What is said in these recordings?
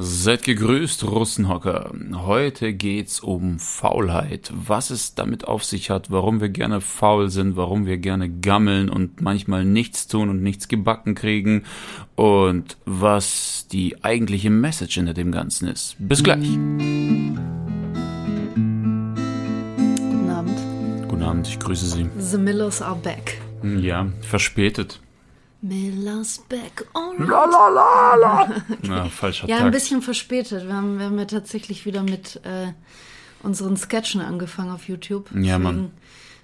Seid gegrüßt, Russenhocker. Heute geht's um Faulheit. Was es damit auf sich hat, warum wir gerne faul sind, warum wir gerne gammeln und manchmal nichts tun und nichts gebacken kriegen und was die eigentliche Message hinter dem Ganzen ist. Bis gleich. Guten Abend. Guten Abend, ich grüße Sie. The Millers are back. Ja, verspätet. Millers back. Oh, Ja, falscher ja, ein Tag. bisschen verspätet. Wir haben, wir haben ja tatsächlich wieder mit äh, unseren Sketchen angefangen auf YouTube. Ja, Mann. Deswegen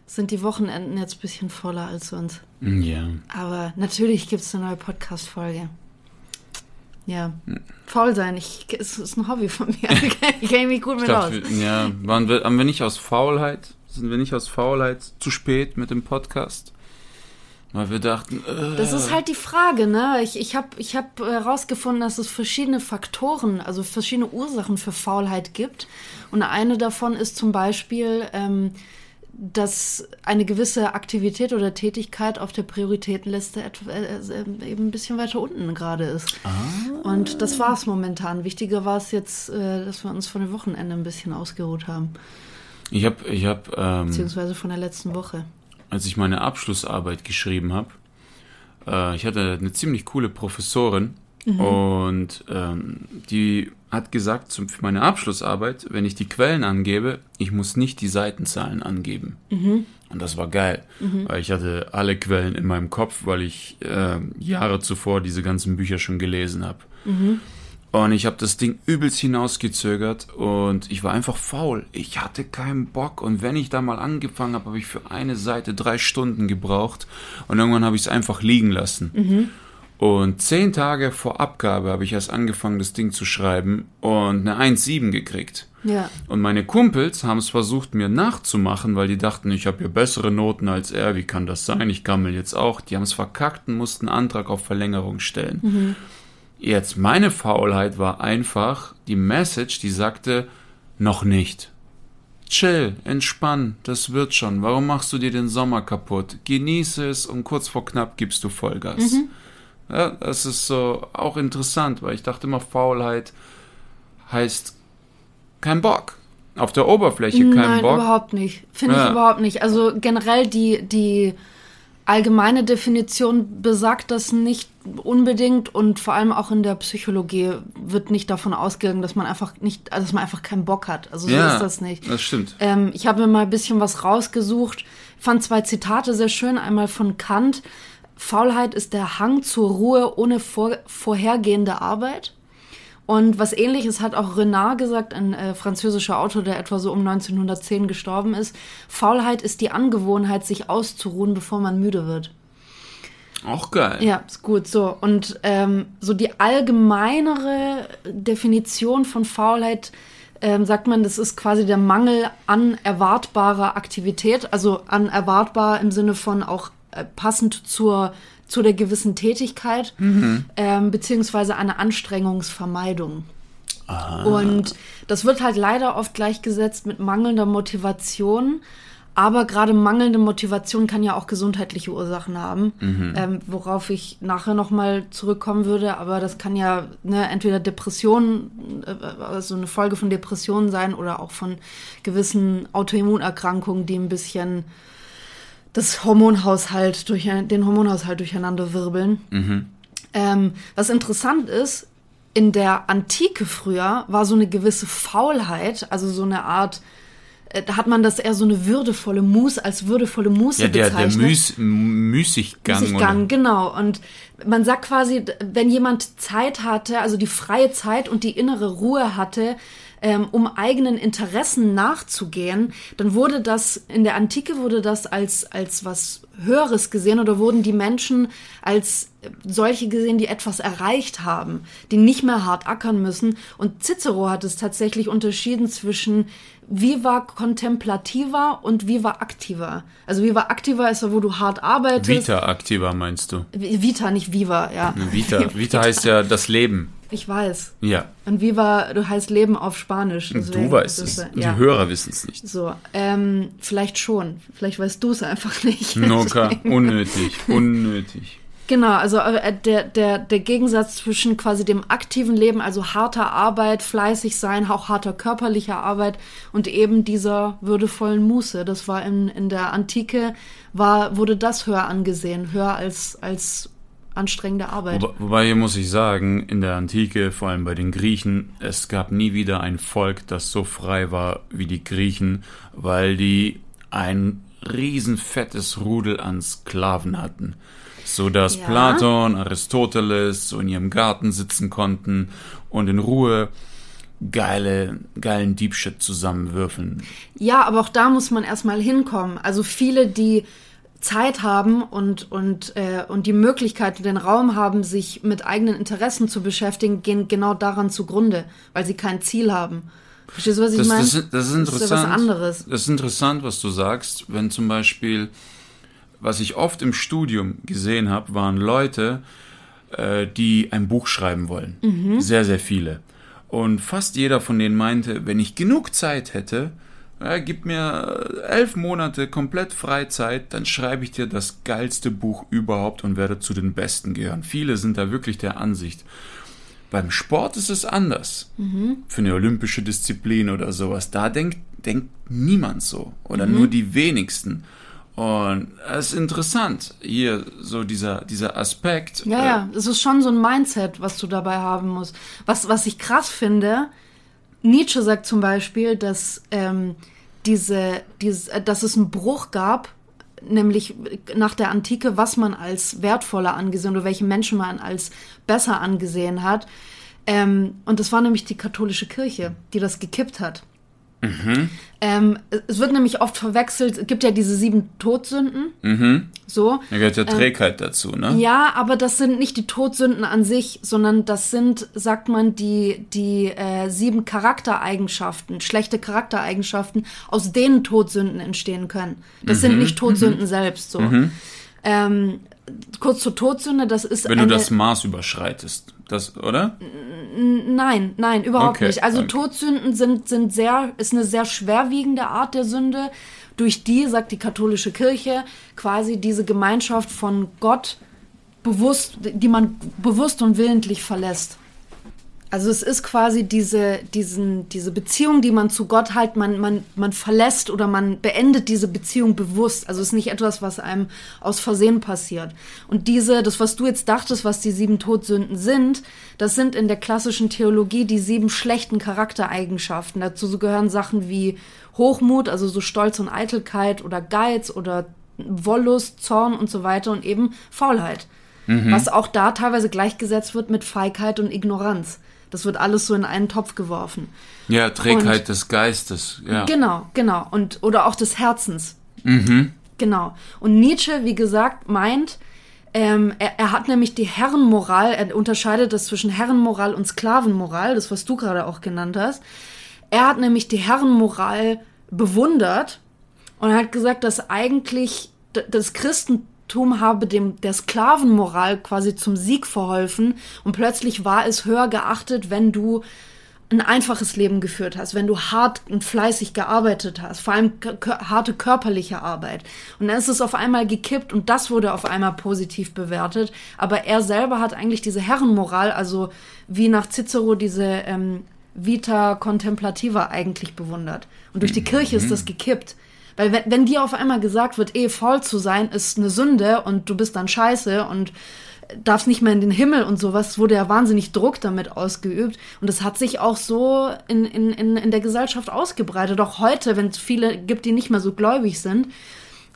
Sind die Wochenenden jetzt ein bisschen voller als sonst. Ja. Aber natürlich gibt es eine neue Podcast-Folge. Ja. Faul sein, ich, es ist ein Hobby von mir. ich kenne mich gut mit aus. ja, waren wir, haben wir nicht aus Faulheit, sind wir nicht aus Faulheit zu spät mit dem Podcast? Weil wir dachten, äh, Das ist halt die Frage, ne? Ich, ich habe ich hab herausgefunden, dass es verschiedene Faktoren, also verschiedene Ursachen für Faulheit gibt. Und eine davon ist zum Beispiel, ähm, dass eine gewisse Aktivität oder Tätigkeit auf der Prioritätenliste etwa, äh, äh, eben ein bisschen weiter unten gerade ist. Und das war es momentan. Wichtiger war es jetzt, äh, dass wir uns von dem Wochenende ein bisschen ausgeruht haben, ich habe, ich hab, ähm, beziehungsweise von der letzten Woche. Als ich meine Abschlussarbeit geschrieben habe, äh, ich hatte eine ziemlich coole Professorin und ähm, die hat gesagt, zum, für meine Abschlussarbeit, wenn ich die Quellen angebe, ich muss nicht die Seitenzahlen angeben. Und das war geil, weil ich hatte alle Quellen in meinem Kopf, weil ich äh, Jahre zuvor diese ganzen Bücher schon gelesen habe. Und ich habe das Ding übelst hinausgezögert und ich war einfach faul. Ich hatte keinen Bock und wenn ich da mal angefangen habe, habe ich für eine Seite drei Stunden gebraucht und irgendwann habe ich es einfach liegen lassen. Und zehn Tage vor Abgabe habe ich erst angefangen, das Ding zu schreiben und eine 1,7 gekriegt. Ja. Und meine Kumpels haben es versucht, mir nachzumachen, weil die dachten, ich habe ja bessere Noten als er. Wie kann das sein? Ich gammel jetzt auch. Die haben es verkackt und mussten einen Antrag auf Verlängerung stellen. Jetzt, meine Faulheit war einfach die Message, die sagte, noch nicht. Chill, entspann, das wird schon. Warum machst du dir den Sommer kaputt? Genieße es und kurz vor knapp gibst du Vollgas. Ja, das ist so auch interessant, weil ich dachte immer, Faulheit heißt kein Bock. Auf der Oberfläche kein Nein, Bock. überhaupt nicht. Finde Ja. ich überhaupt nicht. Also generell die, die allgemeine Definition besagt das nicht unbedingt und vor allem auch in der Psychologie wird nicht davon ausgegangen, dass man einfach nicht, also dass man einfach keinen Bock hat. Also so ja, ist das nicht. Das stimmt. Ähm, ich habe mir mal ein bisschen was rausgesucht, fand zwei Zitate sehr schön. Einmal von Kant. Faulheit ist der Hang zur Ruhe ohne vor, vorhergehende Arbeit. Und was ähnliches hat auch Renard gesagt, ein äh, französischer Autor, der etwa so um 1910 gestorben ist. Faulheit ist die Angewohnheit, sich auszuruhen, bevor man müde wird. Auch geil. Ja, ist gut so. Und ähm, so die allgemeinere Definition von Faulheit ähm, sagt man, das ist quasi der Mangel an erwartbarer Aktivität, also an erwartbar im Sinne von auch äh, passend zur zu der gewissen Tätigkeit, ähm, beziehungsweise eine Anstrengungsvermeidung. Und das wird halt leider oft gleichgesetzt mit mangelnder Motivation. Aber gerade mangelnde Motivation kann ja auch gesundheitliche Ursachen haben, ähm, worauf ich nachher nochmal zurückkommen würde. Aber das kann ja ne, entweder Depressionen, äh, also eine Folge von Depressionen sein oder auch von gewissen Autoimmunerkrankungen, die ein bisschen das Hormonhaushalt durch, den Hormonhaushalt durcheinander wirbeln. Ähm, was interessant ist, in der Antike früher war so eine gewisse Faulheit, also so eine Art, äh, da hat man das eher so eine würdevolle Mus, als würdevolle Muße Ja, der, der bezeichnet. Müß, Müßiggang. Müßiggang, oder- genau. Und man sagt quasi, wenn jemand Zeit hatte, also die freie Zeit und die innere Ruhe hatte, ähm, um eigenen Interessen nachzugehen, dann wurde das, in der Antike wurde das als, als was Höheres gesehen oder wurden die Menschen als solche gesehen, die etwas erreicht haben, die nicht mehr hart ackern müssen. Und Cicero hat es tatsächlich unterschieden zwischen Viva contemplativa und Viva activa. Also Viva activa ist ja, wo du hart arbeitest. Vita activa meinst du? Vita, nicht Viva, ja. Vita, Vita heißt ja das Leben. Ich weiß. Ja. Und Viva, du heißt Leben auf Spanisch. du weißt es. ist, Die Hörer wissen es nicht. So, ähm, vielleicht schon. Vielleicht weißt du es einfach nicht. Noka, unnötig, unnötig. Genau, also äh, der, der, der Gegensatz zwischen quasi dem aktiven Leben, also harter Arbeit, fleißig sein, auch harter körperlicher Arbeit und eben dieser würdevollen Muße. Das war in, in der Antike, war, wurde das höher angesehen, höher als, als anstrengende Arbeit. Wobei, wobei hier muss ich sagen, in der Antike, vor allem bei den Griechen, es gab nie wieder ein Volk, das so frei war wie die Griechen, weil die ein riesenfettes Rudel an Sklaven hatten so dass ja. Platon, Aristoteles so in ihrem Garten sitzen konnten und in Ruhe geile, geilen Deepshit zusammenwürfeln. Ja, aber auch da muss man erstmal hinkommen. Also viele, die Zeit haben und, und, äh, und die Möglichkeit, den Raum haben, sich mit eigenen Interessen zu beschäftigen, gehen genau daran zugrunde, weil sie kein Ziel haben. Verstehst du, was ich das, meine? Das, das, ist interessant. Das ist ja was anderes. Das ist interessant, was du sagst, wenn zum Beispiel was ich oft im Studium gesehen habe, waren Leute, äh, die ein Buch schreiben wollen. Mhm. Sehr, sehr viele. Und fast jeder von denen meinte, wenn ich genug Zeit hätte, ja, gib mir elf Monate komplett Freizeit, dann schreibe ich dir das geilste Buch überhaupt und werde zu den Besten gehören. Viele sind da wirklich der Ansicht. Beim Sport ist es anders. Mhm. Für eine olympische Disziplin oder sowas. Da denkt, denkt niemand so. Oder mhm. nur die wenigsten. Und es ist interessant, hier so dieser, dieser Aspekt. Ja, äh, ja, es ist schon so ein Mindset, was du dabei haben musst. Was, was ich krass finde, Nietzsche sagt zum Beispiel, dass, ähm, diese, diese, äh, dass es einen Bruch gab, nämlich nach der Antike, was man als wertvoller angesehen oder welche Menschen man als besser angesehen hat. Ähm, und das war nämlich die katholische Kirche, die das gekippt hat. Mhm. Ähm, es wird nämlich oft verwechselt, es gibt ja diese sieben Todsünden. Mhm. So. Da gehört ja Trägheit ähm, dazu, ne? Ja, aber das sind nicht die Todsünden an sich, sondern das sind, sagt man, die, die äh, sieben Charaktereigenschaften, schlechte Charaktereigenschaften, aus denen Todsünden entstehen können. Das mhm. sind nicht Todsünden mhm. selbst so. Mhm. Ähm, kurz zur Todsünde, das ist. Wenn du das Maß überschreitest, das, oder? Nein, nein, überhaupt okay, nicht. Also okay. Todsünden sind, sind sehr, ist eine sehr schwerwiegende Art der Sünde, durch die, sagt die katholische Kirche, quasi diese Gemeinschaft von Gott bewusst, die man bewusst und willentlich verlässt. Also es ist quasi diese, diesen, diese Beziehung, die man zu Gott halt, man, man, man verlässt oder man beendet diese Beziehung bewusst. Also es ist nicht etwas, was einem aus Versehen passiert. Und diese, das, was du jetzt dachtest, was die sieben Todsünden sind, das sind in der klassischen Theologie die sieben schlechten Charaktereigenschaften. Dazu gehören Sachen wie Hochmut, also so Stolz und Eitelkeit oder Geiz oder Wollust, Zorn und so weiter und eben Faulheit. Mhm. Was auch da teilweise gleichgesetzt wird mit Feigheit und Ignoranz. Das wird alles so in einen Topf geworfen. Ja, Trägheit und, des Geistes. Ja. Genau, genau. Und, oder auch des Herzens. Mhm. Genau. Und Nietzsche, wie gesagt, meint, ähm, er, er, hat nämlich die Herrenmoral, er unterscheidet das zwischen Herrenmoral und Sklavenmoral, das, was du gerade auch genannt hast. Er hat nämlich die Herrenmoral bewundert und hat gesagt, dass eigentlich das Christentum Tum habe dem der Sklavenmoral quasi zum Sieg verholfen und plötzlich war es höher geachtet, wenn du ein einfaches Leben geführt hast, wenn du hart und fleißig gearbeitet hast, vor allem harte körperliche Arbeit. Und dann ist es auf einmal gekippt und das wurde auf einmal positiv bewertet. Aber er selber hat eigentlich diese Herrenmoral, also wie nach Cicero diese ähm, Vita Contemplativa eigentlich bewundert. Und durch die Kirche ist das mhm. gekippt. Weil wenn, wenn dir auf einmal gesagt wird, eh faul zu sein ist eine Sünde und du bist dann scheiße und darfst nicht mehr in den Himmel und sowas, wurde ja wahnsinnig Druck damit ausgeübt. Und das hat sich auch so in, in, in, in der Gesellschaft ausgebreitet. Auch heute, wenn es viele gibt, die nicht mehr so gläubig sind,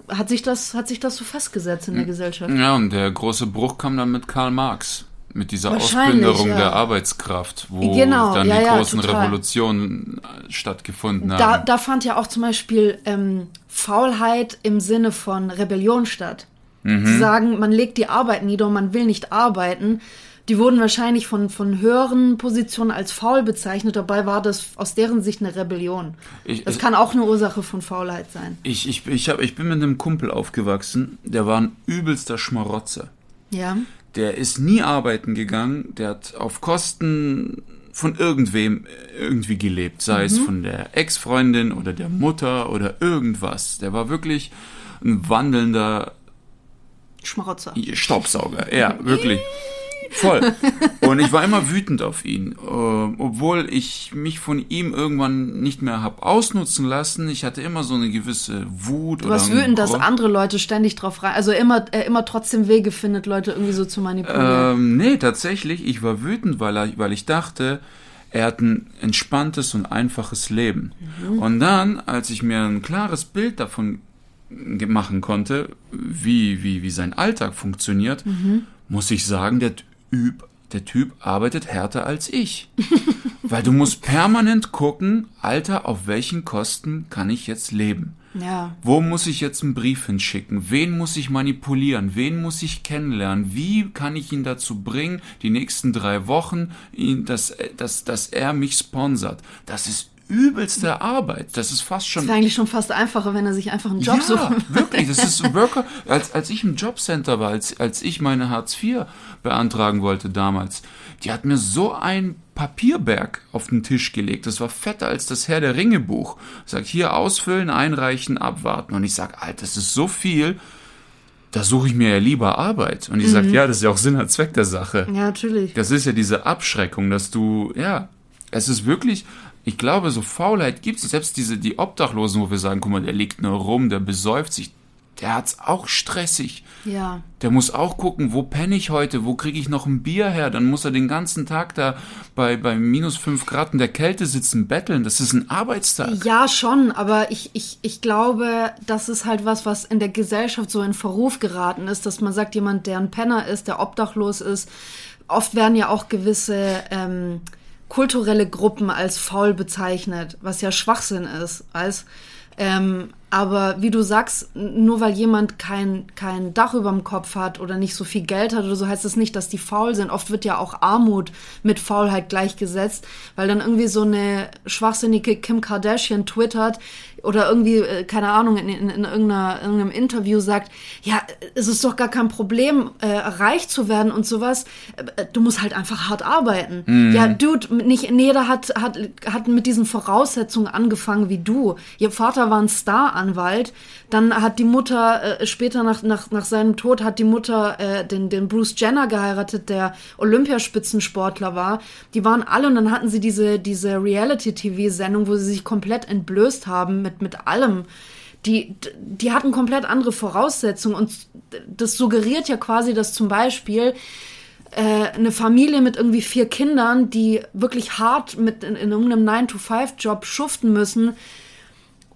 hat sich das, hat sich das so festgesetzt in der Gesellschaft. Ja, und der große Bruch kam dann mit Karl Marx mit dieser Ausplünderung ja. der Arbeitskraft, wo Genau, dann ja, die ja, großen total. Revolutionen äh, stattgefunden Da, haben. da fand ja auch zum Beispiel ähm, Faulheit im Sinne von Rebellion statt. Sie sagen, man legt die Arbeit nieder und man will nicht arbeiten. Die wurden wahrscheinlich von, von höheren Positionen als faul bezeichnet. Dabei war das aus deren Sicht eine Rebellion. Ich- das ich- kann auch eine Ursache von Faulheit sein. Ich, ich, ich, hab, ich bin mit einem Kumpel aufgewachsen, der war ein übelster Schmarotzer. Ja. Der ist nie arbeiten gegangen, der hat auf Kosten von irgendwem irgendwie gelebt, sei es von der Ex-Freundin oder der Mutter oder irgendwas. Der war wirklich ein wandelnder Schmarotzer. Staubsauger, ja, wirklich. Voll. Und ich war immer wütend auf ihn, ähm, obwohl ich mich von ihm irgendwann nicht mehr hab ausnutzen lassen. Ich hatte immer so eine gewisse Wut Du warst wütend, dass andere Leute ständig drauf rein, also immer, er immer trotzdem Wege findet, Leute irgendwie so zu manipulieren. Ähm, nee, tatsächlich, ich war wütend, weil, er, weil ich dachte, er hat ein entspanntes und einfaches Leben. Und dann, als ich mir ein klares Bild davon machen konnte, wie, wie, wie sein Alltag funktioniert, muss ich sagen, der Typ, der Typ arbeitet härter als ich. weil du musst permanent gucken, Alter, auf welchen Kosten kann ich jetzt leben? ja. Wo muss ich jetzt einen Brief hinschicken? Wen muss ich manipulieren? Wen muss ich kennenlernen? Wie kann ich ihn dazu bringen, die nächsten drei Wochen, ihn, dass, dass, dass er mich sponsert? Das ist übelste Arbeit. Das ist fast schon Das wäre eigentlich schon fast einfacher, wenn er sich einfach einen Job ja, würde. wirklich. Das ist Worker. Als, als ich im Jobcenter war, als, als ich meine Hartz IV beantragen wollte damals, die hat mir so ein Papierberg auf den Tisch gelegt. Das war fetter als das Herr der Ringe Buch. Sagt, hier ausfüllen, einreichen, abwarten. Und ich sag, Alter, das ist so viel. Da suche ich mir ja lieber Arbeit. Und die sagt, ja, das ist ja auch Sinn und Zweck der Sache. Ja, natürlich. Das ist ja diese Abschreckung, dass du, ja, es ist wirklich, ich glaube, so Faulheit gibt es. Selbst diese, die Obdachlosen, wo wir sagen, guck mal, der liegt nur rum, der besäuft sich, der hat's auch stressig. Ja. Der muss auch gucken, wo penne ich heute, wo kriege ich noch ein Bier her? Dann muss er den ganzen Tag da bei, bei minus fünf Grad in der Kälte sitzen, betteln. Das ist ein Arbeitstag. Ja, schon, aber ich, ich, ich glaube, das ist halt was, was in der Gesellschaft so in Verruf geraten ist, dass man sagt, jemand, der ein Penner ist, der obdachlos ist, oft werden ja auch gewisse ähm, kulturelle Gruppen als faul bezeichnet, was ja Schwachsinn ist, weißt ähm, aber wie du sagst, nur weil jemand kein, kein Dach über dem Kopf hat oder nicht so viel Geld hat oder so, heißt das nicht, dass die faul sind. Oft wird ja auch Armut mit Faulheit gleichgesetzt, weil dann irgendwie so eine schwachsinnige Kim Kardashian twittert oder irgendwie, äh, keine Ahnung, in, in, in irgendeinem Interview sagt, ja, es ist doch gar kein Problem, äh, reich zu werden und sowas. Äh, Du musst halt einfach hart arbeiten. Ja, Dude, nicht jeder hat, hat, hat mit diesen Voraussetzungen angefangen wie du. Ihr Vater war ein Staranwalt, dann hat die Mutter, äh, später nach, nach, nach seinem Tod, hat die Mutter äh, den, den Bruce Jenner geheiratet, der Olympiaspitzensportler war. Die waren alle und dann hatten sie diese, diese Reality-TV-Sendung, wo sie sich komplett entblößt haben mit, mit allem. Die, die hatten komplett andere Voraussetzungen und das suggeriert ja quasi, dass zum Beispiel äh, eine Familie mit irgendwie vier Kindern, die wirklich hart mit in, in irgendeinem 9-to-5-Job schuften müssen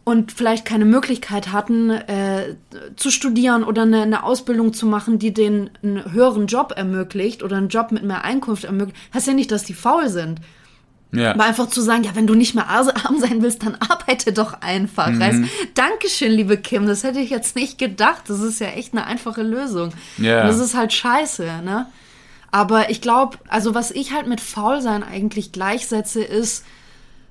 und vielleicht keine Möglichkeit hatten, äh, zu studieren oder eine, eine Ausbildung zu machen, die denen einen höheren Job ermöglicht oder einen Job mit mehr Einkunft ermöglicht, heißt ja nicht, dass die faul sind. Ja. Aber einfach zu sagen, ja, wenn du nicht mehr arm sein willst, dann arbeite doch einfach. Mhm. Weißt? Dankeschön, liebe Kim. Das hätte ich jetzt nicht gedacht. Das ist ja echt eine einfache Lösung. Ja. Und das ist halt scheiße, ne? Aber ich glaube, also was ich halt mit Faulsein eigentlich gleichsetze, ist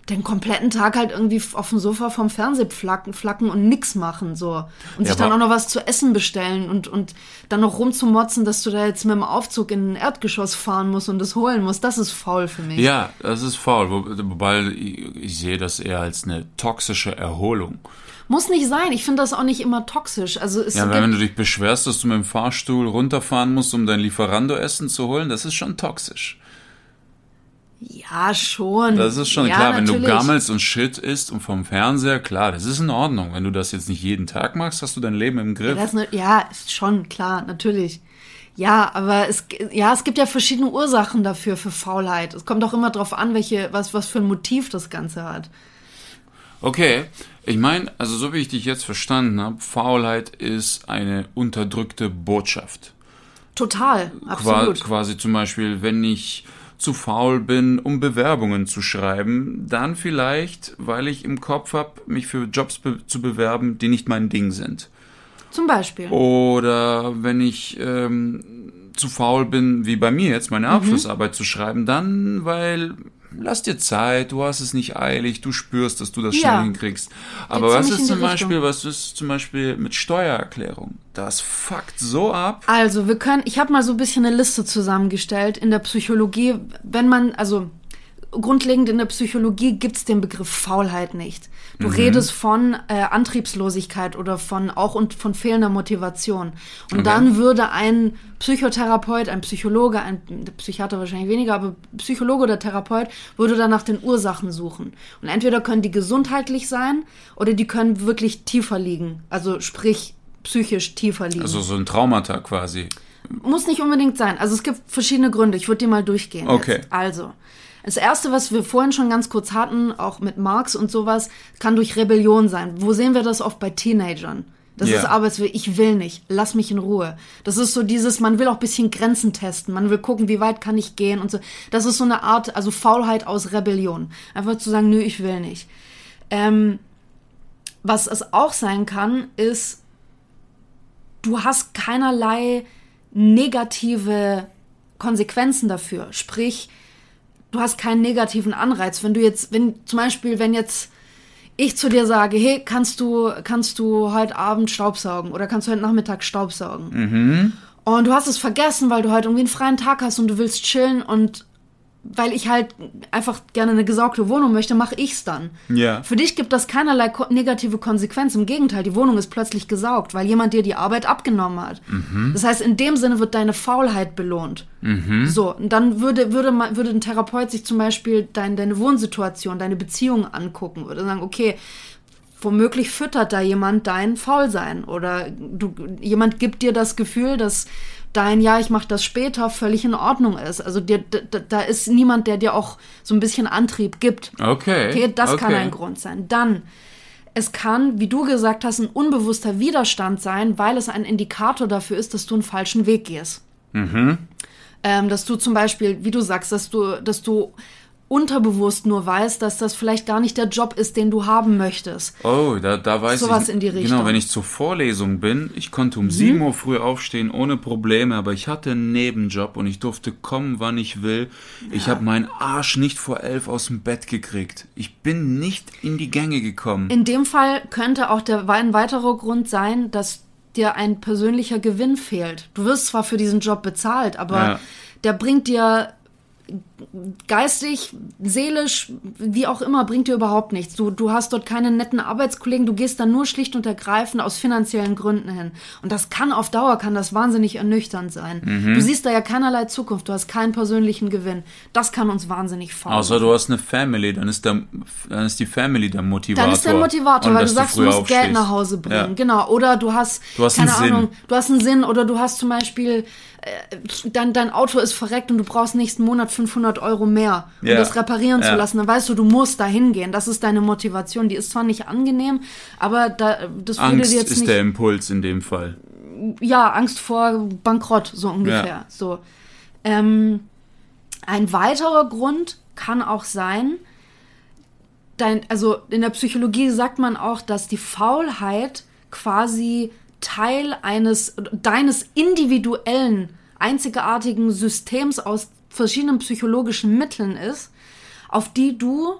den kompletten Tag halt irgendwie auf dem Sofa vom Fernseher flacken, flacken und nix machen, so. Und Ja, sich dann auch noch was zu essen bestellen und, und dann noch rumzumotzen, dass du da jetzt mit dem Aufzug in ein Erdgeschoss fahren musst und das holen musst. Das ist faul für mich. Ja, das ist faul, wo- wobei ich, ich sehe das eher als eine toxische Erholung. Muss nicht sein. Ich finde das auch nicht immer toxisch. Also es Ja, wenn du dich beschwerst, dass du mit dem Fahrstuhl runterfahren musst, um dein Lieferando-Essen zu holen, das ist schon toxisch. Ja schon. Das ist schon ja, klar, wenn du natürlich. gammelst und Shit isst und vom Fernseher, klar, das ist in Ordnung. Wenn du das jetzt nicht jeden Tag machst, hast du dein Leben im Ja, Griff. ist ne, ja, ist schon klar, natürlich. Ja, aber es, ja, es gibt ja verschiedene Ursachen dafür für Faulheit. Es kommt auch immer drauf an, welche, was, was für ein Motiv das Ganze hat. Okay, ich meine, also so wie ich dich jetzt verstanden habe, Faulheit ist eine unterdrückte Botschaft. Total, Qua absolut. quasi zum Beispiel, wenn ich zu faul bin, um Bewerbungen zu schreiben, dann vielleicht, weil ich im Kopf habe, mich für Jobs be zu bewerben, die nicht mein Ding sind. Zum Beispiel. Oder wenn ich ähm, zu faul bin, wie bei mir jetzt, meine Mhm. Abschlussarbeit zu schreiben, dann, weil lass dir Zeit, du hast es nicht eilig, du spürst, dass du das schnell Ja. hinkriegst. Aber was ist zum Beispiel, Richtung. was ist zum Beispiel mit Steuererklärung? Das fuckt so ab. Also, wir können, ich habe mal so ein bisschen eine Liste zusammengestellt in der Psychologie, wenn man, also grundlegend in der Psychologie gibt's den Begriff Faulheit nicht. Du redest von äh, Antriebslosigkeit oder von auch und von fehlender Motivation. Und Okay. dann würde ein Psychotherapeut, ein Psychologe, ein Psychiater wahrscheinlich weniger, aber Psychologe oder Therapeut würde dann nach den Ursachen suchen. Und entweder können die gesundheitlich sein oder die können wirklich tiefer liegen. Also sprich psychisch tiefer liegen. Also so ein Traumata quasi. Muss nicht unbedingt sein. Also es gibt verschiedene Gründe. Ich würde die mal durchgehen. Okay. Jetzt. Also, das erste, was wir vorhin schon ganz kurz hatten, auch mit Marx und sowas, kann durch Rebellion sein. Wo sehen wir das oft bei Teenagern? Das Ja. ist Arbeitswille. Ich will nicht. Lass mich in Ruhe. Das ist so dieses, man will auch ein bisschen Grenzen testen. Man will gucken, wie weit kann ich gehen und so. Das ist so eine Art, also Faulheit aus Rebellion. Einfach zu sagen, nö, ich will nicht. Ähm, was es auch sein kann, ist, du hast keinerlei negative Konsequenzen dafür. Sprich, du hast keinen negativen Anreiz. Wenn du jetzt, wenn zum Beispiel, wenn jetzt ich zu dir sage, hey, kannst du, kannst du heute Abend Staubsaugen oder kannst du heute Nachmittag Staubsaugen? Und du hast es vergessen, weil du heute irgendwie einen freien Tag hast und du willst chillen und weil ich halt einfach gerne eine gesaugte Wohnung möchte, mache ich's dann. Ja. Für dich gibt das keinerlei ko negative Konsequenz. Im Gegenteil, die Wohnung ist plötzlich gesaugt, weil jemand dir die Arbeit abgenommen hat. Das heißt, in dem Sinne wird deine Faulheit belohnt. So, und dann würde, würde, man, würde ein Therapeut sich zum Beispiel dein, deine Wohnsituation, deine Beziehung angucken, würde sagen, okay, womöglich füttert da jemand dein Faulsein oder du, jemand gibt dir das Gefühl, dass dein Ja, ich mache das später völlig in Ordnung ist. Also dir, da, da ist niemand, der dir auch so ein bisschen Antrieb gibt. Okay. Okay, das kann okay. ein Grund sein. Dann, es kann, wie du gesagt hast, ein unbewusster Widerstand sein, weil es ein Indikator dafür ist, dass du einen falschen Weg gehst. Ähm, dass du zum Beispiel, wie du sagst, dass du, dass du unterbewusst nur weißt, dass das vielleicht gar nicht der Job ist, den du haben möchtest. Oh, da, da weiß Sowas ich. in die Genau, Richtung. Mhm. wenn ich zur Vorlesung bin, ich konnte um 7 Uhr früh aufstehen ohne Probleme, aber ich hatte einen Nebenjob und ich durfte kommen, wann ich will. Ich habe meinen Arsch nicht vor elf aus dem Bett gekriegt. Ich bin nicht in die Gänge gekommen. In dem Fall könnte auch der, ein weiterer Grund sein, dass dir ein persönlicher Gewinn fehlt. Du wirst zwar für diesen Job bezahlt, aber Ja. der bringt dir geistig, seelisch, wie auch immer, bringt dir überhaupt nichts. Du, du hast dort keine netten Arbeitskollegen, du gehst dann nur schlicht und ergreifend aus finanziellen Gründen hin. Und das kann auf Dauer, kann das wahnsinnig ernüchternd sein. Mhm. Du siehst da ja keinerlei Zukunft, du hast keinen persönlichen Gewinn. Das kann uns wahnsinnig faul Außer du hast eine Family, dann ist, der, dann ist die Family der Motivator. Dann ist der Motivator, Und weil du sagst, du musst Geld aufstehst. nach Hause bringen. Ja. Genau. Oder du hast, Du hast keine einen Sinn. Ahnung, du hast einen Sinn oder du hast zum Beispiel, äh, dein, dein Auto ist verreckt und du brauchst nächsten Monat 500 Euro mehr, um Ja. das reparieren zu Ja. lassen. Dann weißt du, du musst da hingehen. Das ist deine Motivation. Die ist zwar nicht angenehm, aber da, das Angst jetzt ist nicht der Impuls in dem Fall. ja, Angst vor Bankrott, so ungefähr. Ja. So. Ähm, ein weiterer Grund kann auch sein, dein, also in der Psychologie sagt man auch, dass die Faulheit quasi Teil eines, deines individuellen, einzigartigen Systems aus verschiedenen psychologischen Mitteln ist, auf die du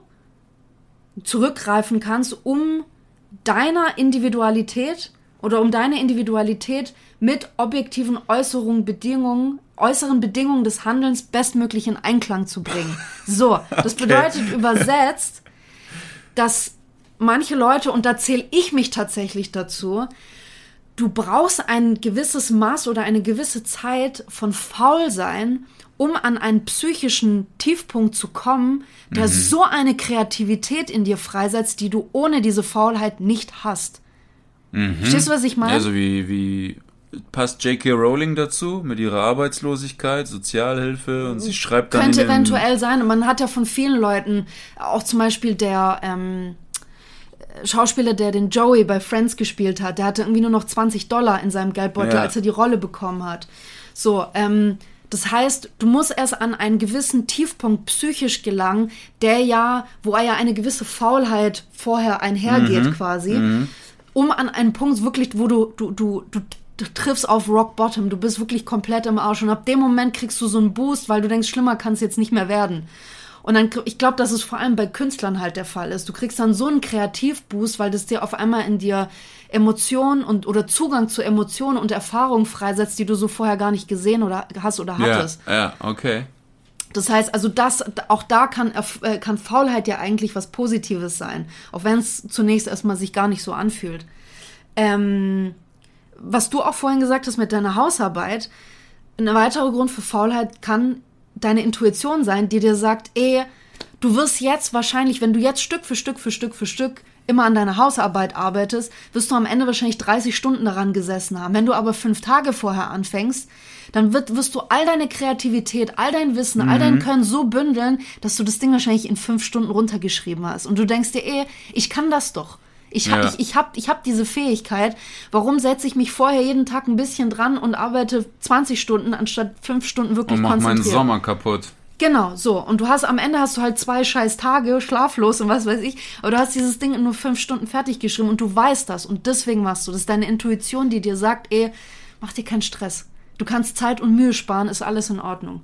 zurückgreifen kannst, um deiner Individualität oder um deine Individualität mit objektiven Äußerungen, Bedingungen, äußeren Bedingungen des Handelns bestmöglich in Einklang zu bringen. So, das bedeutet übersetzt, dass manche Leute, und da zähle ich mich tatsächlich dazu, du brauchst ein gewisses Maß oder eine gewisse Zeit von Faulsein, um an einen psychischen Tiefpunkt zu kommen, der so eine Kreativität in dir freisetzt, die du ohne diese Faulheit nicht hast. Verstehst du, was ich meine? Also wie, wie passt J.K. Rowling dazu mit ihrer Arbeitslosigkeit, Sozialhilfe und sie schreibt dann Könnte eventuell sein. Und man hat ja von vielen Leuten, auch zum Beispiel der ähm, Schauspieler, der den Joey bei Friends gespielt hat, der hatte irgendwie nur noch 20 Dollar in seinem Geldbeutel, Ja. als er die Rolle bekommen hat. So, ähm, das heißt, du musst erst an einen gewissen Tiefpunkt psychisch gelangen, der ja, wo er ja eine gewisse Faulheit vorher einhergeht Mhm. quasi, um an einen Punkt wirklich, wo du, du, du, du, du triffst auf Rock Bottom, du bist wirklich komplett im Arsch und ab dem Moment kriegst du so einen Boost, weil du denkst, schlimmer kann es jetzt nicht mehr werden. Und dann, ich glaube, dass es vor allem bei Künstlern halt der Fall ist. Du kriegst dann so einen Kreativboost, weil das dir auf einmal in dir Emotionen und oder Zugang zu Emotionen und Erfahrungen freisetzt, die du so vorher gar nicht gesehen oder hast oder Ja, hattest. ja, okay. Das heißt, also das, auch da kann, äh, kann Faulheit ja eigentlich was Positives sein, auch wenn es zunächst erstmal sich gar nicht so anfühlt. Ähm, was du auch vorhin gesagt hast mit deiner Hausarbeit, ein weiterer Grund für Faulheit kann deine Intuition sein, die dir sagt, ey, du wirst jetzt wahrscheinlich, wenn du jetzt Stück für Stück für Stück für Stück immer an deiner Hausarbeit arbeitest, wirst du am Ende wahrscheinlich 30 Stunden daran gesessen haben. Wenn du aber fünf Tage vorher anfängst, dann wird, wirst du all deine Kreativität, all dein Wissen, all dein Können so bündeln, dass du das Ding wahrscheinlich in fünf Stunden runtergeschrieben hast. Und du denkst dir, ey, ich kann das doch. Ich, hab, Ja. ich, ich habe ich hab diese Fähigkeit. Warum setze ich mich vorher jeden Tag ein bisschen dran und arbeite 20 Stunden anstatt fünf Stunden wirklich Und mach meinen konzentriert? Sommer kaputt. Genau, so. Und du hast am Ende hast du halt zwei scheiß Tage schlaflos und was weiß ich. Aber du hast dieses Ding in nur fünf Stunden fertig geschrieben und du weißt das. Und deswegen machst du. Das ist deine Intuition, die dir sagt, ey, mach dir keinen Stress. Du kannst Zeit und Mühe sparen, ist alles in Ordnung.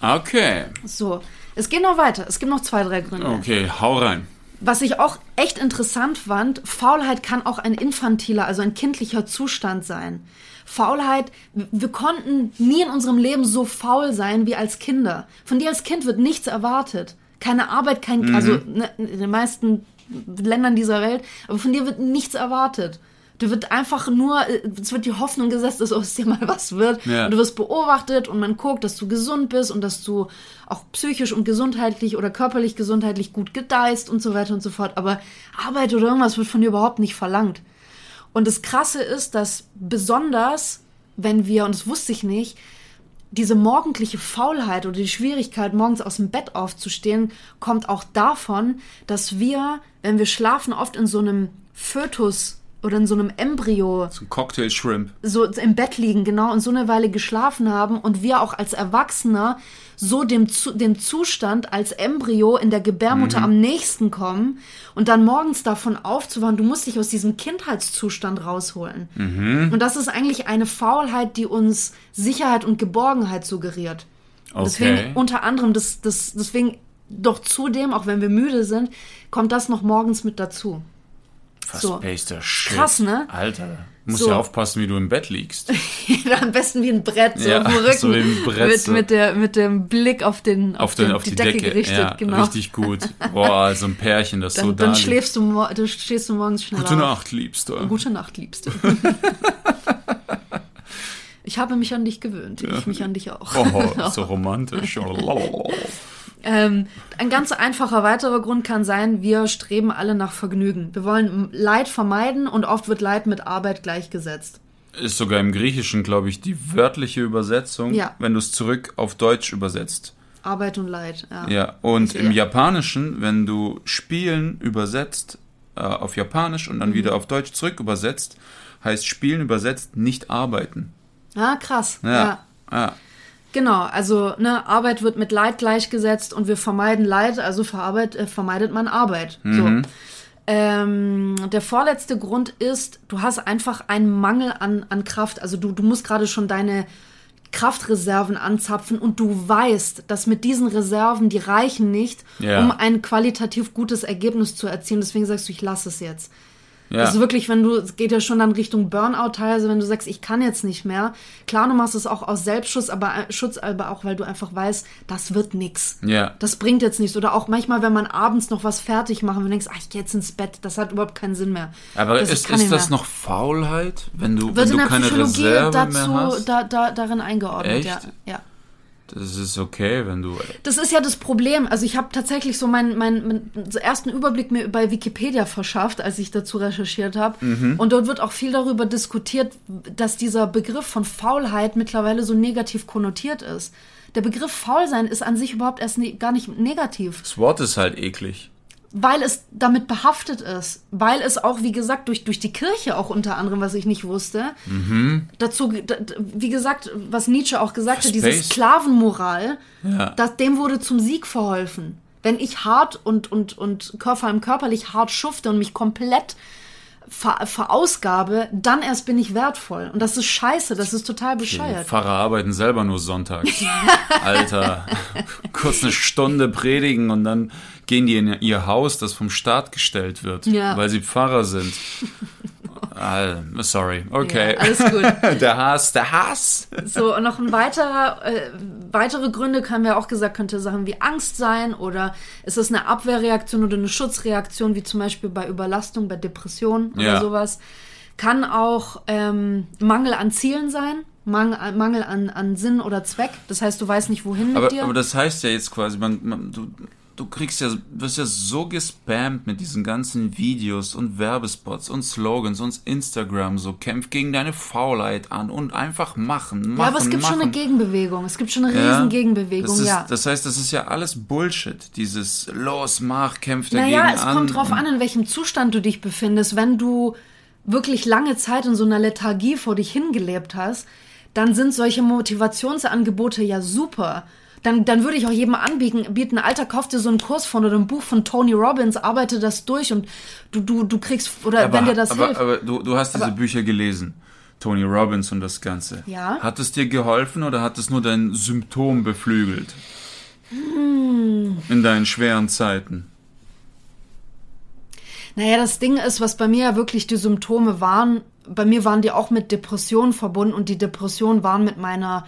Okay. So. Es geht noch weiter. Es gibt noch zwei, drei Gründe. Okay, hau rein. Was ich auch echt interessant fand, Faulheit kann auch ein infantiler, also ein kindlicher Zustand sein. Faulheit, wir konnten nie in unserem Leben so faul sein wie als Kinder. Von dir als Kind wird nichts erwartet. Keine Arbeit, kein, also ne, in den meisten Ländern dieser Welt, aber von dir wird nichts erwartet. Du wird einfach nur, äh, es wird die Hoffnung gesetzt, dass aus dir mal was wird. Ja. Und du wirst beobachtet und man guckt, dass du gesund bist und dass du auch psychisch und gesundheitlich oder körperlich gesundheitlich gut gedeihst und so weiter und so fort. Aber Arbeit oder irgendwas wird von dir überhaupt nicht verlangt. Und das Krasse ist, dass besonders, wenn wir, und das wusste ich nicht, diese morgendliche Faulheit oder die Schwierigkeit, morgens aus dem Bett aufzustehen, kommt auch davon, dass wir, wenn wir schlafen, oft in so einem Fötus oder in so einem Embryo So ein Cocktail Shrimp. so im Bett liegen, genau, und so eine Weile geschlafen haben und wir auch als Erwachsener so dem, dem Zustand als Embryo in der Gebärmutter am nächsten kommen und dann morgens davon aufzuwachen, du musst dich aus diesem Kindheitszustand rausholen. Und das ist eigentlich eine Faulheit, die uns Sicherheit und Geborgenheit suggeriert. Okay. Deswegen unter anderem, das, das, deswegen doch zudem, auch wenn wir müde sind, kommt das noch morgens mit dazu. So. Verspaceder Shit. Krass, ne? Alter. Du musst So. ja aufpassen, wie du im Bett liegst. Am besten wie ein Brett, so Ja, auf dem Rücken. so wie ein Brett, mit, so. mit, der, mit dem Blick auf, den, Auf, den, auf die, Decke. gerichtet, ja, genau. richtig gut. Boah, so ein Pärchen, das Dann, so da dann schläfst du, du stehst du morgens schneller Gute auf. Nacht, Liebster. Gute Nacht, Liebste. ich habe mich an dich gewöhnt. Ich mich an dich auch. Oh, so romantisch. Ähm, ein ganz einfacher weiterer Grund kann sein, wir streben alle nach Vergnügen. Wir wollen Leid vermeiden und oft wird Leid mit Arbeit gleichgesetzt. Ist sogar im Griechischen, glaube ich, die wörtliche Übersetzung, Ja. wenn du es zurück auf Deutsch übersetzt. Arbeit und Leid, ja. Ja, und im ja. Japanischen, wenn du Spielen übersetzt äh, auf Japanisch und dann Mhm. wieder auf Deutsch zurück übersetzt, heißt Spielen übersetzt nicht arbeiten. Ah, krass. Ja. ja. ja. Genau, also ne, Arbeit wird mit Leid gleichgesetzt und wir vermeiden Leid, also verarbeit, äh, vermeidet man Arbeit. So. Ähm, der vorletzte Grund ist, du hast einfach einen Mangel an, an Kraft. Also du, du musst gerade schon deine Kraftreserven anzapfen und du weißt, dass mit diesen Reserven, die reichen nicht, Ja. um ein qualitativ gutes Ergebnis zu erzielen. Deswegen sagst du, ich lasse es jetzt. Ja. Das ist wirklich, wenn du, es geht ja schon dann Richtung Burnout teilweise, wenn du sagst, ich kann jetzt nicht mehr. Klar, du machst es auch aus Selbstschutz, aber äh, Schutz, aber auch, weil du einfach weißt, das wird nix. ja. Das bringt jetzt nichts. Oder auch manchmal, wenn man abends noch was fertig machen, wenn du denkst, ach, ich geh jetzt ins Bett, das hat überhaupt keinen Sinn mehr. Aber das ist, ist das mehr. noch Faulheit, wenn du, Wird wenn in du der keine Psychologie Reserve dazu, mehr hast? da, da, darin eingeordnet, Echt? ja. ja. Das ist okay, wenn du. Das ist ja das Problem. Also ich habe tatsächlich so meinen, meinen, meinen ersten Überblick mir bei Wikipedia verschafft, als ich dazu recherchiert habe. Und dort wird auch viel darüber diskutiert, dass dieser Begriff von Faulheit mittlerweile so negativ konnotiert ist. Der Begriff Faulsein ist an sich überhaupt erst ne gar nicht negativ. Das Wort ist halt eklig. Weil es damit behaftet ist, weil es auch, wie gesagt, durch, durch die Kirche auch unter anderem, was ich nicht wusste, Mhm. dazu, da- da- wie gesagt, was Nietzsche auch gesagt hat, diese. Sklavenmoral, Ja. das, dem wurde zum Sieg verholfen. Wenn ich hart und, und, und Kör- vor allem körperlich hart schufte und mich komplett ver, verausgabe, dann erst bin ich wertvoll. Und das ist scheiße, das ist total Die bescheuert. Pfarrer arbeiten selber nur sonntags. Alter, kurz eine Stunde predigen und dann gehen die in ihr Haus, das vom Staat gestellt wird, Ja. weil sie Pfarrer sind. Ah, sorry, okay. Ja, alles gut. Der Hass, der Hass. So, und noch ein weiterer, äh, weitere Gründe haben wir auch gesagt, könnte Sachen wie Angst sein oder ist es eine Abwehrreaktion oder eine Schutzreaktion, wie zum Beispiel bei Überlastung, bei Depressionen oder Ja. sowas. Kann auch ähm, Mangel an Zielen sein, Mangel, an, an Sinn oder Zweck. Das heißt, du weißt nicht, wohin mit Aber, dir. aber das heißt ja jetzt quasi, man, man, du, du kriegst ja, wirst ja so gespammt mit diesen ganzen Videos und Werbespots und Slogans und Instagram, so kämpf gegen deine Faulheit an und einfach machen, machen, ja, aber es gibt machen. schon eine Gegenbewegung. Es gibt schon eine Ja, riesen Gegenbewegung, das ist, ja. Das heißt, das ist ja alles Bullshit. Dieses Los, mach, kämpf Naja, dagegen es an. kommt drauf an, in welchem Zustand du dich befindest. Wenn du wirklich lange Zeit in so einer Lethargie vor dich hingelebt hast, dann sind solche Motivationsangebote ja super. Dann, dann würde ich auch jedem anbieten, bieten, Alter, kauf dir so einen Kurs von oder ein Buch von Tony Robbins, arbeite das durch und du, du, du kriegst, oder Aber, wenn dir das aber, hilft. aber du, du hast diese Aber- Bücher gelesen. Tony Robbins und das Ganze. Ja. Hat es dir geholfen oder hat es nur dein Symptom beflügelt? Hm. In deinen schweren Zeiten. Naja, das Ding ist, was bei mir ja wirklich die Symptome waren, bei mir waren die auch mit Depressionen verbunden und die Depressionen waren mit meiner,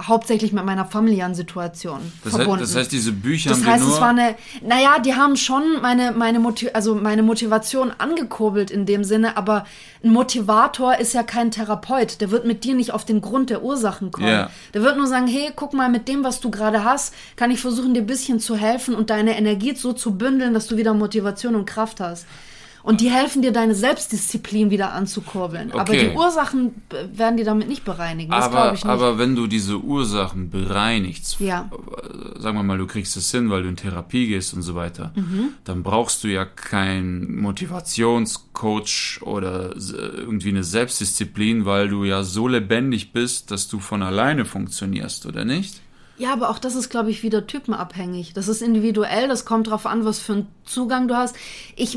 hauptsächlich mit meiner familiären Situation Das heißt, verbunden. das heißt, diese Bücher Das haben heißt, nur... es war eine, naja, die haben schon meine, meine, Motiv also meine Motivation angekurbelt in dem Sinne, aber ein Motivator ist ja kein Therapeut. Der wird mit dir nicht auf den Grund der Ursachen kommen. Ja. Der wird nur sagen, hey, guck mal, mit dem, was du gerade hast, kann ich versuchen, dir ein bisschen zu helfen und deine Energie so zu bündeln, dass du wieder Motivation und Kraft hast. Und die helfen dir, deine Selbstdisziplin wieder anzukurbeln. Aber Okay. die Ursachen äh, werden die damit nicht bereinigen. Das aber, ich nicht. aber wenn du diese Ursachen bereinigst, Ja. äh, sagen wir mal, du kriegst es hin, weil du in Therapie gehst und so weiter, Mhm. dann brauchst du ja keinen Motivationscoach oder s- irgendwie eine Selbstdisziplin, weil du ja so lebendig bist, dass du von alleine funktionierst, oder nicht? Ja, aber auch das ist, glaube ich, wieder typenabhängig. Das ist individuell, das kommt drauf an, was für einen Zugang du hast. Ich,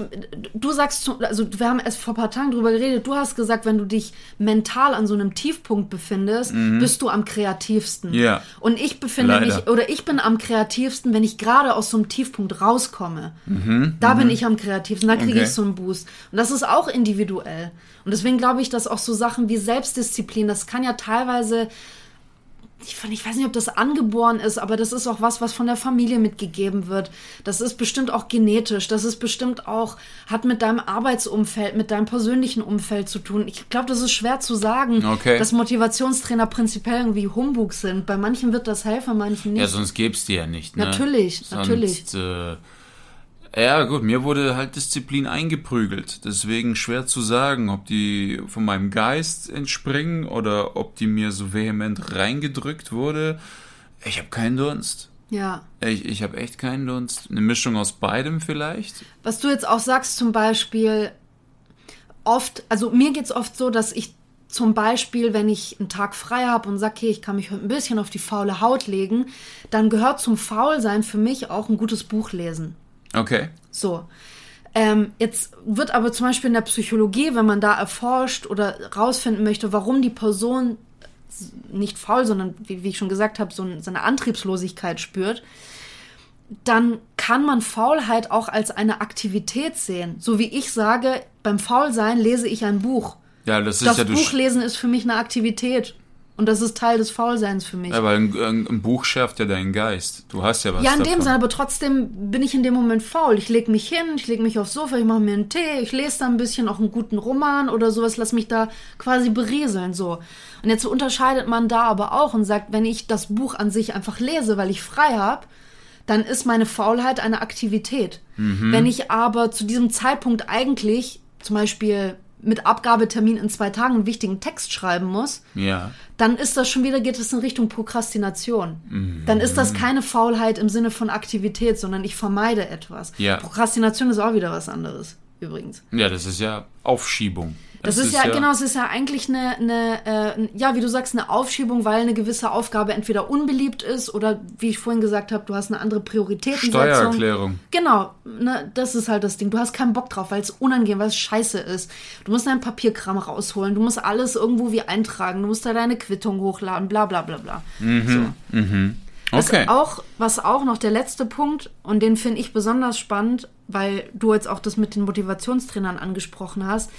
du sagst, also wir haben erst vor ein paar Tagen drüber geredet, du hast gesagt, wenn du dich mental an so einem Tiefpunkt befindest, bist du am kreativsten. Mhm. Ja. Und ich befinde Leider. mich, oder ich bin am kreativsten, wenn ich gerade aus so einem Tiefpunkt rauskomme. Da bin ich am kreativsten, da kriege Mhm. Okay. ich so einen Boost. Und das ist auch individuell. Und deswegen glaube ich, dass auch so Sachen wie Selbstdisziplin, das kann ja teilweise ich, ich weiß nicht, ob das angeboren ist, aber das ist auch was, was von der Familie mitgegeben wird. Das ist bestimmt auch genetisch. Das ist bestimmt auch, hat mit deinem Arbeitsumfeld, mit deinem persönlichen Umfeld zu tun. Ich glaube, das ist schwer zu sagen, Okay. dass Motivationstrainer prinzipiell irgendwie Humbug sind. Bei manchen wird das helfen, manchen nicht. Ja, sonst gäb's die ja nicht. Ne? Natürlich, sonst, natürlich. Äh, ja, gut, mir wurde halt Disziplin eingeprügelt. Deswegen schwer zu sagen, ob die von meinem Geist entspringen oder ob die mir so vehement reingedrückt wurde. Ich habe keinen Dunst. ja. Ich, ich habe echt keinen Dunst. Eine Mischung aus beidem vielleicht. Was du jetzt auch sagst, zum Beispiel, oft, also mir geht's oft so, dass ich zum Beispiel, wenn ich einen Tag frei habe und sage, okay, ich kann mich heute ein bisschen auf die faule Haut legen, dann gehört zum Faulsein für mich auch ein gutes Buch lesen. Okay. So. Ähm, jetzt wird aber zum Beispiel in der Psychologie, wenn man da erforscht oder rausfinden möchte, warum die Person nicht faul, sondern wie, wie ich schon gesagt habe, so, ein- so eine Antriebslosigkeit spürt, dann kann man Faulheit auch als eine Aktivität sehen. So wie ich sage, beim Faulsein lese ich ein Buch. Ja, das ist Das ja. Buchlesen ist für mich eine Aktivität. Und das ist Teil des Faulseins für mich. Ja, weil ein, ein, Buch schärft ja deinen Geist. Du hast ja was Ja, in davon. dem Sinne, aber trotzdem bin ich in dem Moment faul. Ich lege mich hin, ich lege mich aufs Sofa, ich mache mir einen Tee, ich lese da ein bisschen auch einen guten Roman oder sowas, lass mich da quasi berieseln so. Und jetzt unterscheidet man da aber auch und sagt, wenn ich das Buch an sich einfach lese, weil ich frei habe, dann ist meine Faulheit eine Aktivität. Mhm. Wenn ich aber zu diesem Zeitpunkt eigentlich zum Beispiel mit Abgabetermin in zwei Tagen einen wichtigen Text schreiben muss, Ja. dann ist das schon wieder, geht es in Richtung Prokrastination. Mhm. Dann ist das keine Faulheit im Sinne von Aktivität, sondern ich vermeide etwas. Ja. Prokrastination ist auch wieder was anderes, übrigens. Ja, das ist ja Aufschiebung. Das, ist, ja, genau, es ist ja eigentlich eine, eine äh, ja, wie du sagst, eine Aufschiebung, weil eine gewisse Aufgabe entweder unbeliebt ist oder, wie ich vorhin gesagt habe, du hast eine andere Prioritätensetzung. Steuererklärung. Genau, ne, das ist halt das Ding. Du hast keinen Bock drauf, weil es unangenehm, weil es scheiße ist. Du musst deinen Papierkram rausholen, du musst alles irgendwo wie eintragen, du musst da deine Quittung hochladen, bla bla bla bla. So. Was Okay. auch, was auch noch der letzte Punkt, und den finde ich besonders spannend, weil du jetzt auch das mit den Motivationstrainern angesprochen hast.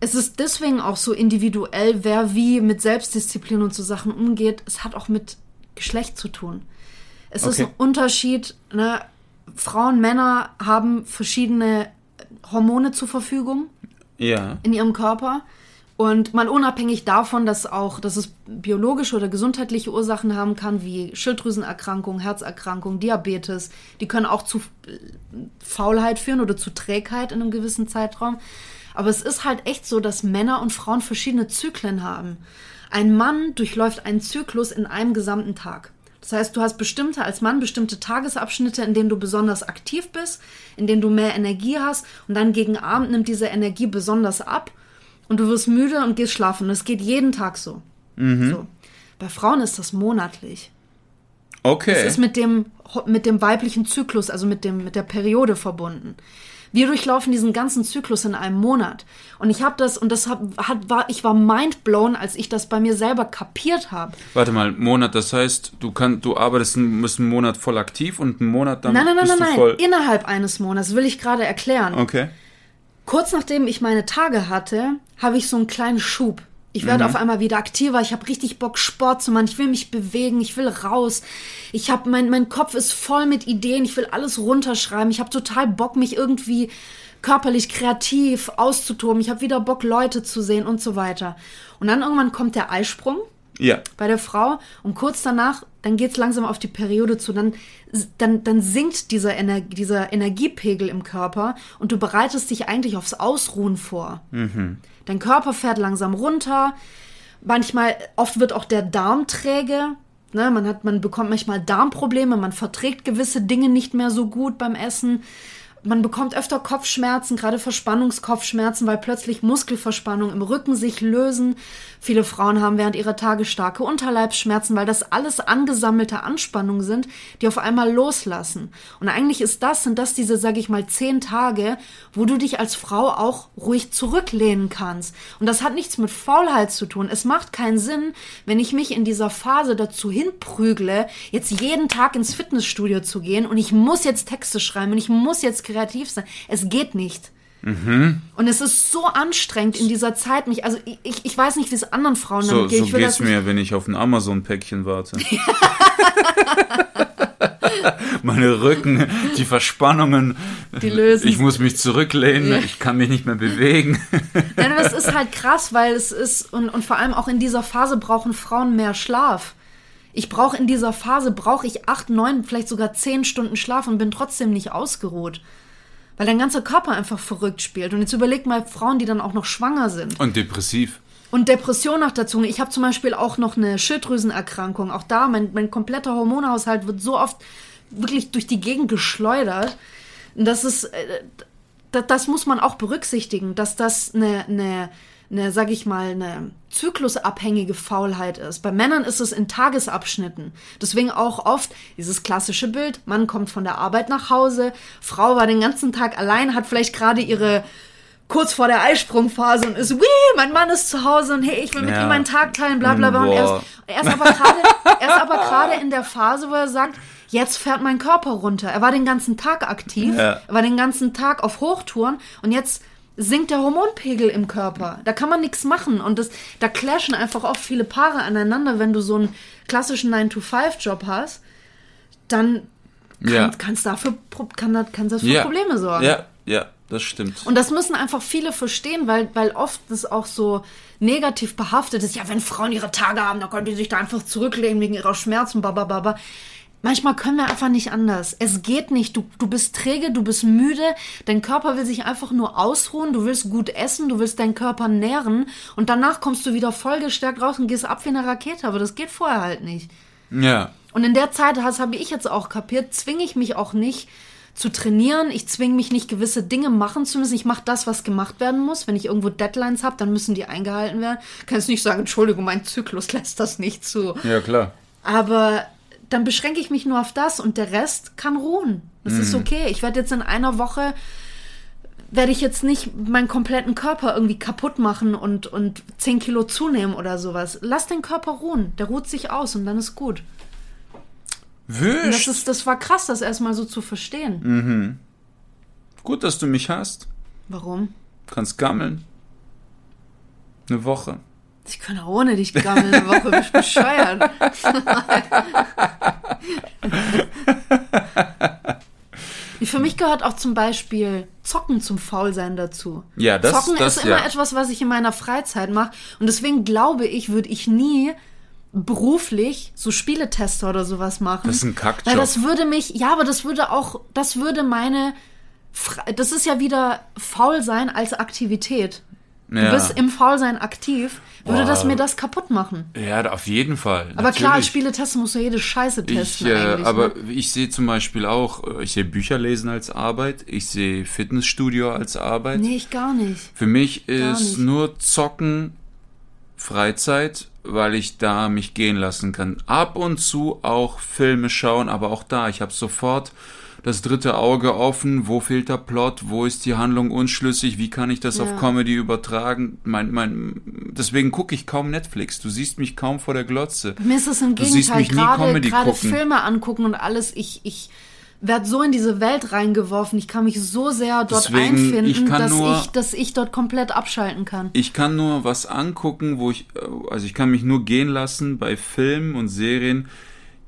Es ist deswegen auch so individuell, wer wie mit Selbstdisziplin und so Sachen umgeht. Es hat auch mit Geschlecht zu tun. Es ist Okay. ein Unterschied. Ne? Frauen, Männer haben verschiedene Hormone zur Verfügung Ja. in ihrem Körper. Und mal unabhängig davon, dass auch, dass es biologische oder gesundheitliche Ursachen haben kann, wie Schilddrüsenerkrankung, Herzerkrankung, Diabetes, die können auch zu Faulheit führen oder zu Trägheit in einem gewissen Zeitraum. Aber es ist halt echt so, dass Männer und Frauen verschiedene Zyklen haben. Ein Mann durchläuft einen Zyklus in einem gesamten Tag. Das heißt, du hast bestimmte, als Mann bestimmte Tagesabschnitte, in denen du besonders aktiv bist, in denen du mehr Energie hast und dann gegen Abend nimmt diese Energie besonders ab und du wirst müde und gehst schlafen. Das geht jeden Tag so. so. Bei Frauen ist das monatlich. Okay. Es ist mit dem, mit dem weiblichen Zyklus, also mit, dem, mit der Periode verbunden. Wir durchlaufen diesen ganzen Zyklus in einem Monat. Und ich habe das, und das hab, hat, war, ich war mindblown, als ich das bei mir selber kapiert habe. Warte mal, Monat, das heißt, du kannst, du arbeitest einen, einen Monat voll aktiv und einen Monat dann Nein, nein, nein, bist nein, du nein. voll. Innerhalb eines Monats, will ich gerade erklären. Okay. Kurz nachdem ich meine Tage hatte, habe ich so einen kleinen Schub. Ich werde auf einmal wieder aktiver. Ich habe richtig Bock, Sport zu machen. Ich will mich bewegen. Ich will raus. Ich habe mein mein Kopf ist voll mit Ideen. Ich will alles runterschreiben. Ich habe total Bock, mich irgendwie körperlich kreativ auszutoben. Ich habe wieder Bock, Leute zu sehen und so weiter. Und dann irgendwann kommt der Eisprung Ja. bei der Frau und kurz danach, dann geht's langsam auf die Periode zu, dann, dann, dann sinkt dieser, Ener dieser Energiepegel im Körper und du bereitest dich eigentlich aufs Ausruhen vor. Dein Körper fährt langsam runter. Manchmal, oft wird auch der Darm träge. Ne, man, hat, man bekommt manchmal Darmprobleme, man verträgt gewisse Dinge nicht mehr so gut beim Essen. Man bekommt öfter Kopfschmerzen, gerade Verspannungskopfschmerzen, weil plötzlich Muskelverspannungen im Rücken sich lösen. Viele Frauen haben während ihrer Tage starke Unterleibsschmerzen, weil das alles angesammelte Anspannungen sind, die auf einmal loslassen. Und eigentlich ist das, sind das diese, sage ich mal, zehn Tage, wo du dich als Frau auch ruhig zurücklehnen kannst. Und das hat nichts mit Faulheit zu tun. Es macht keinen Sinn, wenn ich mich in dieser Phase dazu hinprügle, jetzt jeden Tag ins Fitnessstudio zu gehen und ich muss jetzt Texte schreiben und ich muss jetzt kreativ sein. Es geht nicht. Und es ist so anstrengend in dieser Zeit, mich, also ich- ich, weiß nicht, wie es anderen Frauen So, damit geht. so ich will geht's mir, wenn ich auf ein Amazon-Päckchen warte. Meine Rücken, die Verspannungen. Die lösen Ich muss mich zurücklehnen, Ja. ich kann mich nicht mehr bewegen. Nein, aber es ist halt krass, weil es ist, und, und vor allem auch in dieser Phase brauchen Frauen mehr Schlaf. Ich brauche in dieser Phase, brauche ich acht, neun, vielleicht sogar zehn Stunden Schlaf und bin trotzdem nicht ausgeruht. Weil dein ganzer Körper einfach verrückt spielt. Und jetzt überleg mal Frauen, die dann auch noch schwanger sind. Und depressiv. Und Depression noch dazu. Ich habe zum Beispiel auch noch eine Schilddrüsenerkrankung. Auch da, mein, mein kompletter Hormonhaushalt wird so oft wirklich durch die Gegend geschleudert. Und Das ist, äh, das, das muss man auch berücksichtigen, dass das eine, eine, eine, sag ich mal, eine zyklusabhängige Faulheit ist. Bei Männern ist es in Tagesabschnitten. Deswegen auch oft dieses klassische Bild, Mann kommt von der Arbeit nach Hause, Frau war den ganzen Tag allein, hat vielleicht gerade ihre kurz vor der Eisprungphase und ist, wie, mein Mann ist zu Hause und hey, ich will mit Ja. ihm meinen Tag teilen, bla bla bla. Und er ist, ist aber gerade, er ist aber gerade in der Phase, wo er sagt, jetzt fährt mein Körper runter. Er war den ganzen Tag aktiv, Ja. er war den ganzen Tag auf Hochtouren und jetzt sinkt der Hormonpegel im Körper. Da kann man nichts machen und das, da clashen einfach oft viele Paare aneinander, wenn du so einen klassischen 9-to-5-Job hast, dann kann, Ja. kann's dafür, kann, das- kann das für Ja. Probleme sorgen. Ja, ja, das stimmt. Und das müssen einfach viele verstehen, weil, weil oft das auch so negativ behaftet ist. Ja, wenn Frauen ihre Tage haben, dann können die sich da einfach zurücklehnen wegen ihrer Schmerzen, babababa. Manchmal können wir einfach nicht anders. Es geht nicht. Du, du bist träge, du bist müde, dein Körper will sich einfach nur ausruhen, du willst gut essen, du willst deinen Körper nähren und danach kommst du wieder voll gestärkt raus und gehst ab wie eine Rakete, aber das geht vorher halt nicht. Ja. Und in der Zeit, das habe ich jetzt auch kapiert, zwinge ich mich auch nicht zu trainieren. Ich zwinge mich nicht, gewisse Dinge machen zu müssen. Ich mache das, was gemacht werden muss. Wenn ich irgendwo Deadlines habe, dann müssen die eingehalten werden. Kann jetzt nicht sagen, Entschuldigung, mein Zyklus lässt das nicht zu. Ja, klar. Aber dann beschränke ich mich nur auf das und der Rest kann ruhen. Das ist okay. Ich werde jetzt in einer Woche werde ich jetzt nicht meinen kompletten Körper irgendwie kaputt machen und, und 10 Kilo zunehmen oder sowas. Lass den Körper ruhen. Der ruht sich aus und dann ist gut. Und das, ist, das war krass, das erstmal so zu verstehen. Gut, dass du mich hast. Warum? Kannst gammeln. Eine Woche. Ich kann auch ohne dich gammeln eine Woche, bist bescheuert. Für mich gehört auch zum Beispiel Zocken zum Faulsein dazu. Ja, das- Zocken das, ist immer ja. etwas, was ich in meiner Freizeit mache. Und deswegen glaube ich, würde ich nie beruflich so Spieletester oder sowas machen. Das ist ein Kackjob. Weil das würde mich, ja, aber das würde auch, das würde meine, das ist ja wieder Faulsein als Aktivität. Du Ja. bist im Faulsein aktiv, würde Boah. das mir das kaputt machen. Ja, auf jeden Fall. Aber klar, als Natürlich. Spieletester musst du jede Scheiße Ich, testen äh, eigentlich. aber ne? ich sehe zum Beispiel auch, äh, ich sehe Bücher lesen als Arbeit, ich sehe Fitnessstudio als Arbeit. Nee, ich gar nicht. Für mich Gar ist nicht. nur Zocken Freizeit, weil ich da mich gehen lassen kann. Ab und zu auch Filme schauen, aber auch da, ich habe sofort das dritte Auge offen, wo fehlt der Plot, wo ist die Handlung unschlüssig, wie kann ich das Ja. auf Comedy übertragen? Mein, mein, deswegen gucke ich kaum Netflix. Du siehst mich kaum vor der Glotze. Mir ist es im Du siehst Gegenteil, mich nie gerade, Comedy gerade gucken. Filme angucken und alles, ich, ich werde so in diese Welt reingeworfen, ich kann mich so sehr dort Deswegen, einfinden, ich dass, nur- ich, dass ich dort komplett abschalten kann. Ich kann nur was angucken, wo ich, äh, also ich kann mich nur gehen lassen bei Filmen und Serien,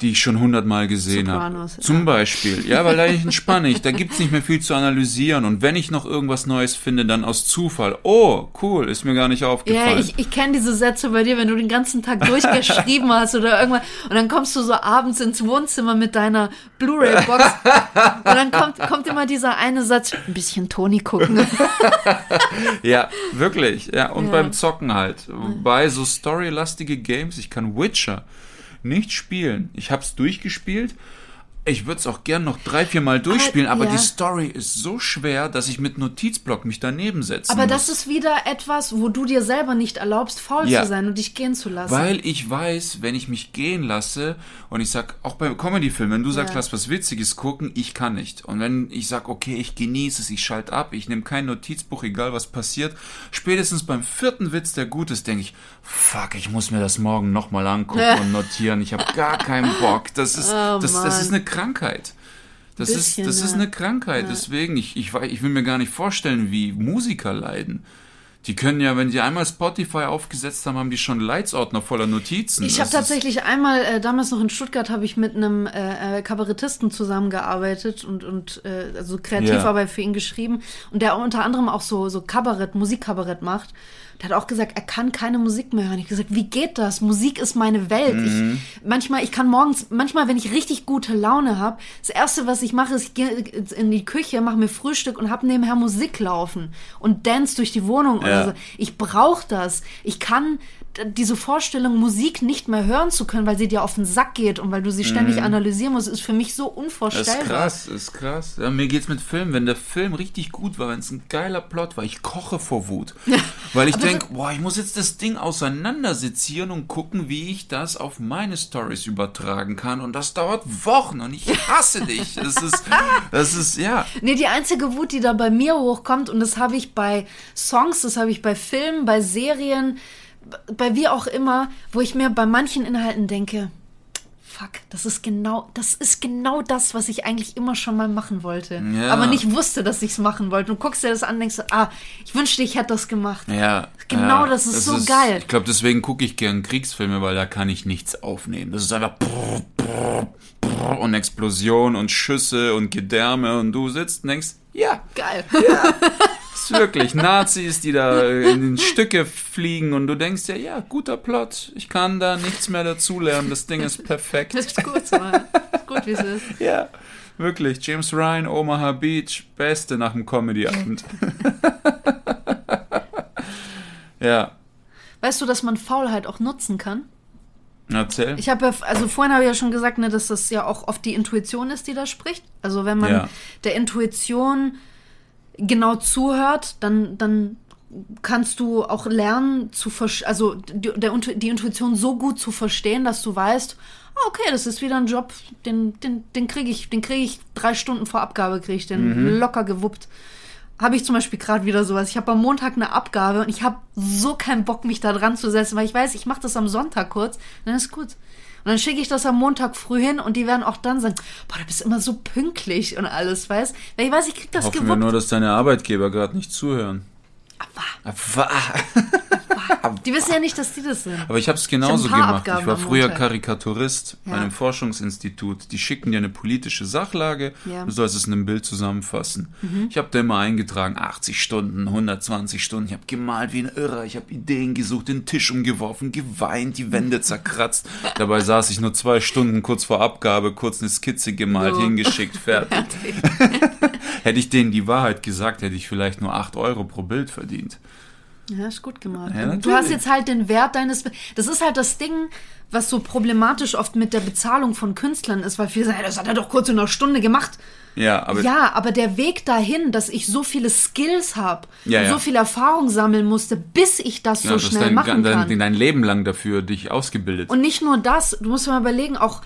die ich schon hundertmal gesehen habe. Zum ja. Beispiel. Ja, weil da entspanne ich. Da gibt's nicht mehr viel zu analysieren. Und wenn ich noch irgendwas Neues finde, dann aus Zufall. Oh, cool, ist mir gar nicht Ja, aufgefallen. ich, ich kenne diese Sätze bei dir, wenn du den ganzen Tag durchgeschrieben hast oder irgendwann und dann kommst du so abends ins Wohnzimmer mit deiner Blu-ray-Box und dann kommt, kommt immer dieser eine Satz, ein bisschen Toni gucken. Ja, wirklich. Ja, und Ja. beim Zocken halt. Bei so storylastige Games, ich kann Witcher nicht spielen. Ich hab's durchgespielt. Ich würde es auch gern noch drei, vier Mal durchspielen, aber ja. die Story ist so schwer, dass ich mit Notizblock mich daneben setzen Aber muss. das ist wieder etwas, wo du dir selber nicht erlaubst, faul Ja. zu sein und dich gehen zu lassen. Weil ich weiß, wenn ich mich gehen lasse und ich sag, auch beim Comedy-Film, wenn du sagst, Ja. lass was Witziges gucken, ich kann nicht. Und wenn ich sag, okay, ich genieße es, ich schalte ab, ich nehme kein Notizbuch, egal was passiert, spätestens beim vierten Witz, der gut ist, denke ich, fuck, ich muss mir das morgen nochmal angucken und notieren. Ich habe gar keinen Bock. Das ist, Oh, das, das ist eine Krankheit. Das ist, Bisschen, das ist ja. eine Krankheit. Deswegen, ich, ich, ich will mir gar nicht vorstellen, wie Musiker leiden. Die können ja, wenn die einmal Spotify aufgesetzt haben, haben die schon Leitsordner voller Notizen. Ich habe ist- tatsächlich einmal, äh, damals noch in Stuttgart, habe ich mit einem äh, äh, Kabarettisten zusammengearbeitet und, und äh, also Kreativarbeit für ihn geschrieben. Und der unter anderem auch so, so Kabarett, Musikkabarett macht. Der hat auch gesagt, er kann keine Musik mehr hören. Ich gesagt, wie geht das? Musik ist meine Welt. Mhm. Ich, manchmal, ich kann morgens, manchmal, wenn ich richtig gute Laune habe, das Erste, was ich mache, ist, ich gehe in die Küche, mache mir Frühstück und habe nebenher Musik laufen und dance durch die Wohnung oder Ja. so. Ich brauche das. Ich kann diese Vorstellung, Musik nicht mehr hören zu können, weil sie dir auf den Sack geht und weil du sie ständig analysieren musst, ist für mich so Mhm. Das unvorstellbar. ist krass, das ist krass. Ja, mir geht's mit Filmen, wenn der Film richtig gut war, wenn es ein geiler Plot war, ich koche vor Wut. Weil ich denke, boah, ich muss jetzt das Ding auseinandersezieren und gucken, wie ich das auf meine Stories übertragen kann. Und das dauert Wochen und ich hasse dich. Das ist, das ist, ja. Nee, die einzige Wut, die da bei mir hochkommt, und das habe ich bei Songs, das habe ich bei Filmen, bei Serien, bei wie auch immer, wo ich mir bei manchen Inhalten denke, fuck, das ist genau, das ist genau das, was ich eigentlich immer schon mal machen wollte. Ja. Aber nicht wusste, dass ich es machen wollte. Du guckst dir das an und denkst, ah, ich wünschte, ich hätte das gemacht. Ja. Genau, ja, das ist so geil. Ich glaube, deswegen gucke ich gern Kriegsfilme, weil da kann ich nichts aufnehmen. Das ist einfach brrr, brrr, brrr und Explosion und Schüsse und Gedärme und du sitzt und denkst, ja, Geil. ist wirklich Nazis, die da in Stücke fliegen und du denkst ja, ja, guter Plot. Ich kann da nichts mehr dazulernen. Das Ding ist perfekt. Das ist gut so. gut, wie es ist. Ja, wirklich. James Ryan, Omaha Beach, Beste nach dem Comedy-Abend. ja, Weißt du, dass man Faulheit auch nutzen kann? erzähl. Ich habe ja, also vorhin habe ich ja schon gesagt, ne, dass das ja auch oft die Intuition ist, die da spricht. Also wenn man Ja. der Intuition genau zuhört, dann, dann kannst du auch lernen zu also die, der, die Intuition so gut zu verstehen, dass du weißt, ah, okay, das ist wieder ein Job, den, den, den kriege ich, den kriege ich drei Stunden vor Abgabe, kriege ich den locker gewuppt. Habe ich zum Beispiel gerade wieder sowas. Ich habe am Montag eine Abgabe und ich habe so keinen Bock, mich da dran zu setzen, weil ich weiß, ich mache das am Sonntag kurz, dann ist gut. Und dann schicke ich das am Montag früh hin und die werden auch dann sagen, boah, du bist immer so pünktlich und alles, weißt? Weil ich weiß, ich krieg das Hoffen wir gewuppt. nur, dass deine Arbeitgeber gerade nicht zuhören. Aber, Die wissen ja nicht, dass die das sind. aber ich habe es genauso gemacht. Abgaben Ich war früher. Karikaturist bei Ja. einem Forschungsinstitut. Die schicken dir eine politische Sachlage. Ja. Mhm. Du sollst es in einem Bild zusammenfassen. Ich habe da immer eingetragen, 80 Stunden, 120 Stunden. Ich habe gemalt wie ein Irrer. Ich habe Ideen gesucht, den Tisch umgeworfen, geweint, die Wände zerkratzt. Dabei saß ich nur zwei Stunden kurz vor Abgabe, kurz eine Skizze gemalt, So. hingeschickt, fertig. Hätte ich denen die Wahrheit gesagt, hätte ich vielleicht nur 8 Euro pro Bild verdient. Ja, ist gut gemacht. Ja, du hast jetzt halt den Wert deines. Be das ist halt das Ding, was so problematisch oft mit der Bezahlung von Künstlern ist, weil viele sagen, "Ja, das hat er doch kurz in einer Stunde gemacht. Ja, aber ja, aber der Weg dahin, dass ich so viele Skills habe Ja, ja. so viel Erfahrung sammeln musste, bis ich das so schnell dein, machen dein, kann. dein Leben lang dafür dich ausgebildet. Und nicht nur das, du musst mal überlegen, auch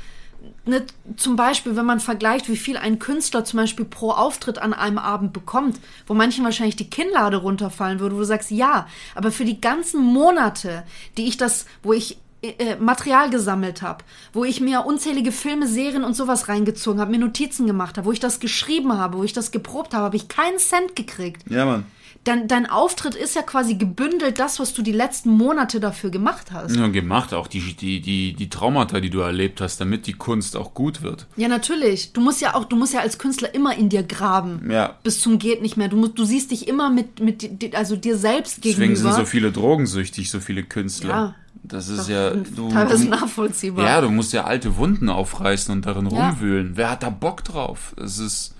ne, zum Beispiel, wenn man vergleicht, wie viel ein Künstler zum Beispiel pro Auftritt an einem Abend bekommt, wo manchen wahrscheinlich die Kinnlade runterfallen würde, wo du sagst, ja, aber für die ganzen Monate, die ich das, wo ich äh, Material gesammelt habe, wo ich mir unzählige Filme, Serien und sowas reingezogen habe, mir Notizen gemacht habe, wo ich das geschrieben habe, wo ich das geprobt habe, habe ich keinen Cent gekriegt. ja, Mann. Dein, dein Auftritt ist ja quasi gebündelt das, was du die letzten Monate dafür gemacht hast. Ja, gemacht, auch die, die, die, die Traumata, die du erlebt hast, damit die Kunst auch gut wird. Ja, natürlich. Du musst ja auch, du musst ja als Künstler immer in dir graben. Ja. Bis zum geht nicht mehr. Du musst, du siehst dich immer mit, mit, also dir selbst Deswegen gegenüber. sind so viele drogensüchtig, so viele Künstler. Ja. Das ist ja. Du, teilweise nachvollziehbar. ja, du musst ja alte Wunden aufreißen und darin Ja. rumwühlen. Wer hat da Bock drauf? Es ist.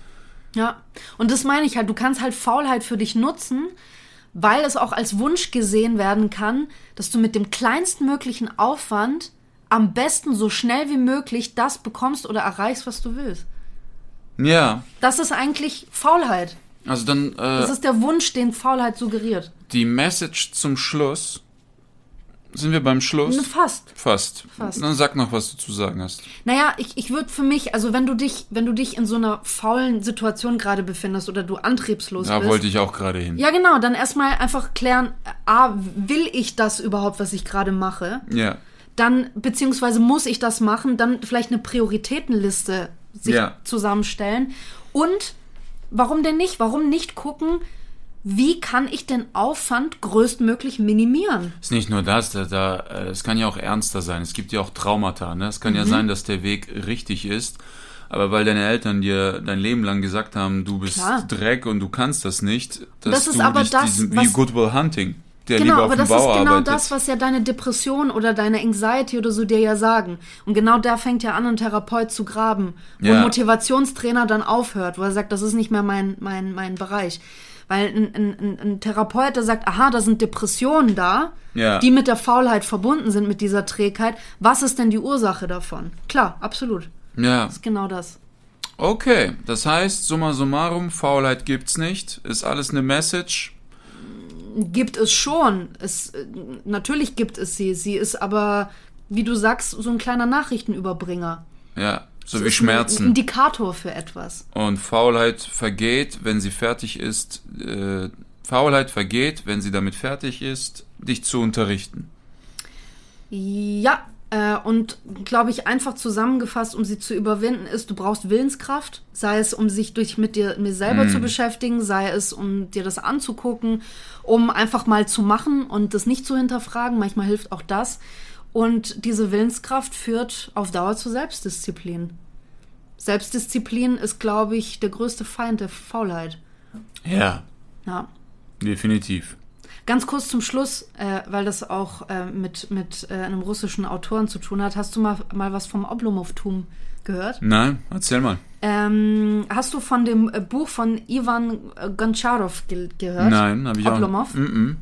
Ja. Und das meine ich halt. Du kannst halt Faulheit für dich nutzen, weil es auch als Wunsch gesehen werden kann, dass du mit dem kleinstmöglichen Aufwand am besten so schnell wie möglich das bekommst oder erreichst, was du willst. Ja. Das ist eigentlich Faulheit. Also dann äh, Das ist der Wunsch, den Faulheit suggeriert. die Message zum Schluss. Sind wir beim Schluss? Fast. Fast. Fast. Dann sag noch, was du zu sagen hast. Naja, ich, ich würde für mich, also wenn du dich, wenn du dich in so einer faulen Situation gerade befindest oder du antriebslos Da bist. wollte ich auch gerade hin. ja, genau, dann erstmal einfach klären, A, will ich das überhaupt, was ich gerade mache? Ja. Dann, beziehungsweise muss ich das machen, dann vielleicht eine Prioritätenliste sich Ja. zusammenstellen. Und warum denn nicht? Warum nicht gucken, wie kann ich den Aufwand größtmöglich minimieren? Ist nicht nur das, da, da, äh, es kann ja auch ernster sein. Es gibt ja auch Traumata. Ne? Es kann Mhm. ja sein, dass der Weg richtig ist, aber weil deine Eltern dir dein Leben lang gesagt haben, du bist Klar. Dreck und du kannst das nicht, dass Das ist du aber dich das, diesem, wie was- Good Will Hunting, der Genau, aber das ist genau arbeitet. das, was ja deine Depression oder deine Anxiety oder so dir ja sagen. Und genau da fängt ja an, ein Therapeut zu graben, wo Ja. ein Motivationstrainer dann aufhört, wo er sagt, das ist nicht mehr mein, mein, mein Bereich. Weil ein, ein, ein, Therapeut, der sagt, aha, da sind Depressionen da, Ja. die mit der Faulheit verbunden sind, mit dieser Trägheit. Was ist denn die Ursache davon? Klar, absolut. ja, Das ist genau das. okay. Das heißt, summa summarum, Faulheit gibt's nicht. Ist alles eine Message. Gibt es schon. Es, äh, natürlich gibt es sie. Sie ist aber, wie du sagst, so ein kleiner Nachrichtenüberbringer. Ja, so wie ist Ein Schmerzen. Indikator für etwas. Und Faulheit vergeht, wenn sie fertig ist. Äh, Faulheit vergeht, wenn sie damit fertig ist, dich zu unterrichten. Ja, äh, und glaube ich, einfach zusammengefasst, um sie zu überwinden, ist, du brauchst Willenskraft, sei es, um sich durch mit dir mir selber zu beschäftigen, sei es, um dir das anzugucken, um einfach mal zu machen und das nicht zu hinterfragen. Manchmal hilft auch das. Und diese Willenskraft führt auf Dauer zu Selbstdisziplin. Selbstdisziplin ist, glaube ich, der größte Feind der Faulheit. Ja, Ja. definitiv. Ganz kurz zum Schluss, äh, weil das auch äh, mit, mit äh, einem russischen Autoren zu tun hat. Hast du mal, mal was vom Oblomov-Tum gehört? Nein, erzähl mal. Ähm, hast du von dem äh, Buch von Ivan Goncharov ge gehört? Nein, habe ich Oblomov? auch. Mm -mm.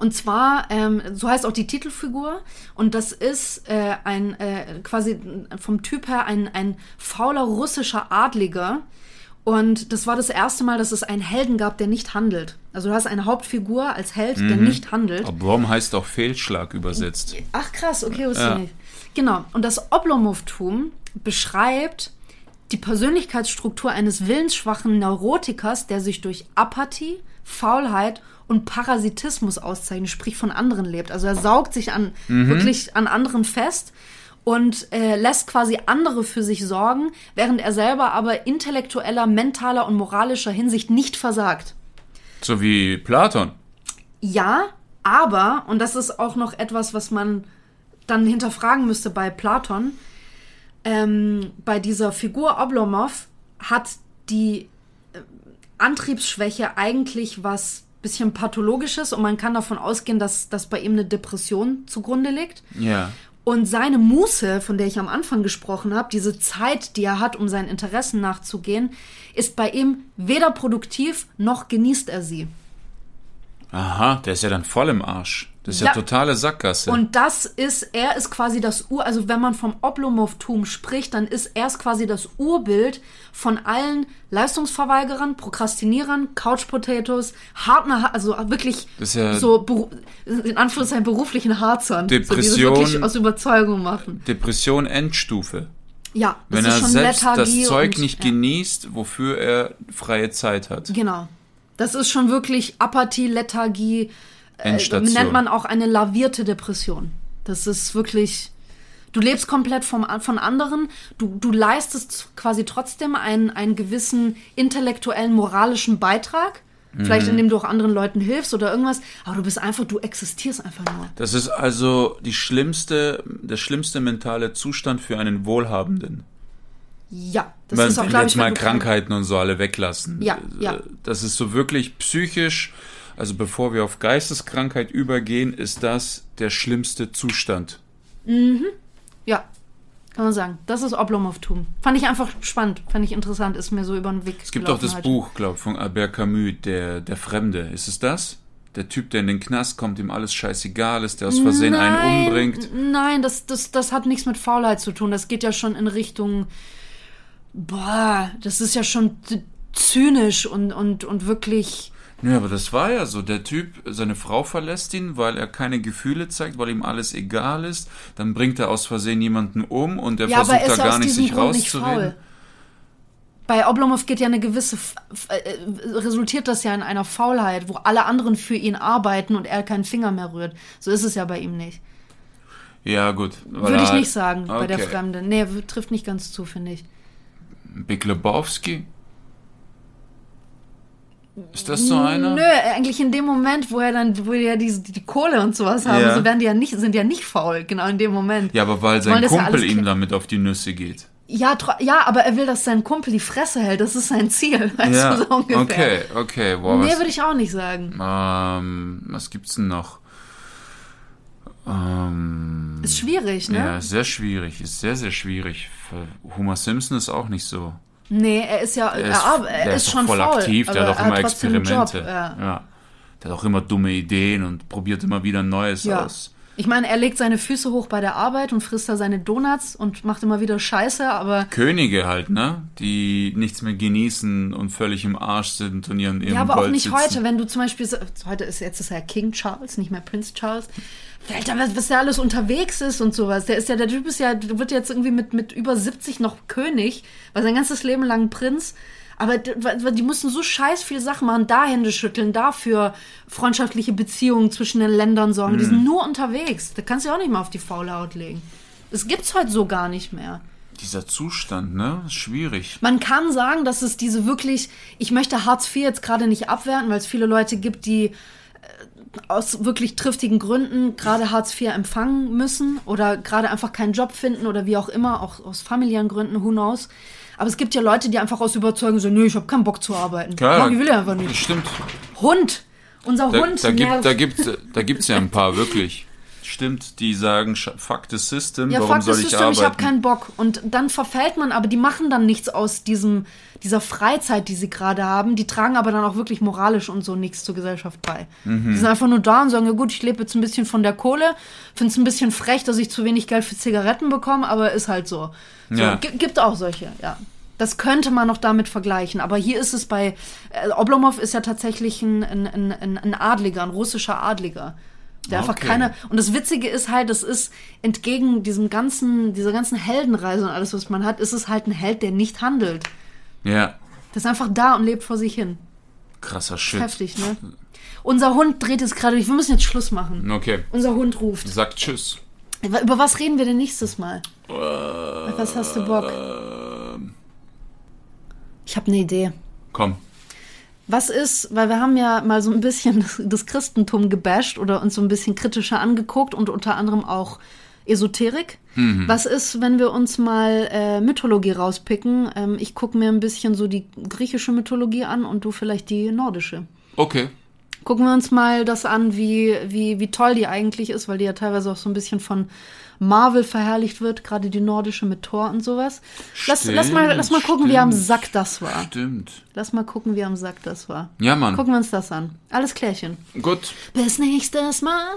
Und zwar, ähm, so heißt auch die Titelfigur. Und das ist äh, ein äh, quasi vom Typ her ein, ein fauler russischer Adliger. Und das war das erste Mal, dass es einen Helden gab, der nicht handelt. Also du hast eine Hauptfigur als Held, der nicht handelt. Oblom heißt auch Fehlschlag übersetzt. Ach krass, okay, wusste Ja. ich nicht. Genau. Und das Oblomov-Tum beschreibt die Persönlichkeitsstruktur eines willensschwachen Neurotikers, der sich durch Apathie, Faulheit und Parasitismus auszeichnet, sprich von anderen lebt. Also er saugt sich an wirklich an anderen fest und äh, lässt quasi andere für sich sorgen, während er selber aber intellektueller, mentaler und moralischer Hinsicht nicht versagt. So wie Platon. Ja, aber, und das ist auch noch etwas, was man dann hinterfragen müsste bei Platon, ähm, bei dieser Figur Oblomov hat die äh, Antriebsschwäche eigentlich was bisschen pathologisches und man kann davon ausgehen, dass, dass bei ihm eine Depression zugrunde liegt. Ja. Und seine Muße, von der ich am Anfang gesprochen habe, diese Zeit, die er hat, um seinen Interessen nachzugehen, ist bei ihm weder produktiv noch genießt er sie. Aha, der ist ja dann voll im Arsch. Das ist ja, Ja. totale Sackgasse. Und das ist, er ist quasi das Ur, also wenn man vom Oblomov-Tum spricht, dann ist er quasi das Urbild von allen Leistungsverweigerern, Prokrastinierern, Couch-Potatoes, hartner, also wirklich ja- so in Anführungszeichen beruflichen Harzern, so, die das Depression. wirklich aus Überzeugung machen. Depression Endstufe. Ja, Wenn er schon selbst Lethargie das Zeug und, nicht ja. genießt, wofür er freie Zeit hat. Genau. Das ist schon wirklich Apathie, Lethargie. Äh, Endstation. nennt man auch eine lavierte Depression. Das ist wirklich. Du lebst komplett vom, von anderen. Du, du leistest quasi trotzdem einen, einen gewissen intellektuellen, moralischen Beitrag. Vielleicht Mhm. indem du auch anderen Leuten hilfst oder irgendwas. Aber du bist einfach, du existierst einfach nur. Das ist also die schlimmste, der schlimmste mentale Zustand für einen Wohlhabenden. Ja, das Wenn ist auch, glaube jetzt ich, mal Krankheiten und so alle weglassen. Ja, ja. Äh, Das ist so wirklich psychisch, also bevor wir auf Geisteskrankheit übergehen, ist das der schlimmste Zustand. Ja, kann man sagen. Das ist Oblomov-Tum. Fand ich einfach spannend, fand ich interessant, ist mir so über den Weg Es gibt auch das halt. Buch, glaube ich, von Albert Camus, der, der Fremde. Ist es das? Der Typ, der in den Knast kommt, dem alles scheißegal ist, der aus Versehen einen umbringt. Nein, das, das, das hat nichts mit Faulheit zu tun. Das geht ja schon in Richtung. Boah, das ist ja schon zynisch und, und, und wirklich. Ja, aber das war ja so. Der Typ, seine Frau verlässt ihn, weil er keine Gefühle zeigt, weil ihm alles egal ist. Dann bringt er aus Versehen jemanden um und er Ja, versucht er da gar nicht sich Grund rauszureden. Bei Oblomov geht ja eine gewisse. F äh, resultiert das ja in einer Faulheit, wo alle anderen für ihn arbeiten und er keinen Finger mehr rührt. So ist es ja bei ihm nicht. Ja, gut. Würde ich nicht sagen bei der Okay. Fremde. Nee, trifft nicht ganz zu, finde ich. Big Lebowski? Ist das so einer? Nö, eigentlich in dem Moment, wo er dann, wo die ja die, die Kohle und sowas haben, Ja. so werden die ja nicht, sind ja nicht faul, genau in dem Moment. Ja, aber weil sein ja Kumpel alles ihm damit auf die Nüsse geht. Ja, ja, aber er will, dass sein Kumpel die Fresse hält. Das ist sein Ziel, weißt ja, du, so ungefähr. okay, okay. Boah, nee, würde ich auch nicht sagen. ähm, was gibt's denn noch? Ähm, Ist schwierig, ne? ja, sehr schwierig. Ist sehr, sehr schwierig. Homer Simpson ist auch nicht so. Nee, er ist ja, Er er, ist, er der ist, ist schon voll faul, aktiv, der hat auch er immer einen Experimente. Job, ja. ja. Der hat auch immer dumme Ideen und probiert immer wieder Neues Ja. aus. Ich meine, er legt seine Füße hoch bei der Arbeit und frisst da seine Donuts und macht immer wieder Scheiße, aber Könige halt, ne? Die nichts mehr genießen und völlig im Arsch sind und ihren Ja, aber auch Gold nicht sitzen. heute, wenn du zum Beispiel, heute ist jetzt ist er King Charles, nicht mehr Prince Charles. Alter, was, was der alles unterwegs ist und sowas. Der ist ja, der Typ ist ja, wird jetzt irgendwie mit, mit über 70 noch König, war sein ganzes Leben lang Prinz. Aber die mussten so scheiß viel Sachen machen, da Hände schütteln, dafür freundschaftliche Beziehungen zwischen den Ländern sorgen. Die Mhm. sind nur unterwegs. Da kannst du ja auch nicht mal auf die faule Haut legen. Das gibt's heute so gar nicht mehr. Dieser Zustand, ne? Ist schwierig. Man kann sagen, dass es diese wirklich, ich möchte Hartz IV jetzt gerade nicht abwerten, weil es viele Leute gibt, die äh, aus wirklich triftigen Gründen gerade Hartz IV empfangen müssen oder gerade einfach keinen Job finden oder wie auch immer, auch aus familiären Gründen, who knows. Aber es gibt ja Leute, die einfach aus Überzeugung sagen, nö, ich habe keinen Bock zu arbeiten. Klar, Mann, ich will ja einfach Das nicht. stimmt. Hund! Unser Da, Hund da, gibt, nervt. da, gibt, da gibt's ja ein paar, wirklich. Stimmt, die sagen, fuck the system, Ja, warum fuck soll das ich System, arbeiten? ich habe keinen Bock. Und dann verfällt man, aber die machen dann nichts aus diesem, dieser Freizeit, die sie gerade haben. Die tragen aber dann auch wirklich moralisch und so nichts zur Gesellschaft bei. Mhm. Die sind einfach nur da und sagen, ja gut, ich lebe jetzt ein bisschen von der Kohle, finde es ein bisschen frech, dass ich zu wenig Geld für Zigaretten bekomme, aber ist halt so. so Ja. gi- Gibt auch solche, ja. Das könnte man noch damit vergleichen. Aber hier ist es bei, äh, Oblomov ist ja tatsächlich ein, ein, ein, ein, Adliger, ein russischer Adliger. Der einfach Okay. keine, und das Witzige ist halt, es ist entgegen diesem ganzen, dieser ganzen Heldenreise und alles, was man hat, ist es halt ein Held, der nicht handelt. Ja, Der ist einfach da und lebt vor sich hin. krasser Shit. Heftig, ne? Unser Hund dreht jetzt gerade durch. Wir müssen jetzt Schluss machen. Okay, Unser Hund ruft. sagt Tschüss. Über was reden wir denn nächstes Mal? Auf was hast du Bock? Ich habe eine Idee. komm. Was ist, weil wir haben ja mal so ein bisschen das Christentum gebasht oder uns so ein bisschen kritischer angeguckt und unter anderem auch Esoterik. Was ist, wenn wir uns mal äh, Mythologie rauspicken? Ähm, ich gucke mir ein bisschen so die griechische Mythologie an und du vielleicht die nordische. Okay. Gucken wir uns mal das an, wie, wie, wie toll die eigentlich ist, weil die ja teilweise auch so ein bisschen von Marvel verherrlicht wird, gerade die nordische mit Thor und sowas. Lass, lass, mal, lass mal gucken, wie am stimmt. Sack das war. Stimmt. Lass mal gucken, wie am Sack das war. Ja, Mann. Gucken wir uns das an. Alles klärchen. Gut. Bis nächstes Mal.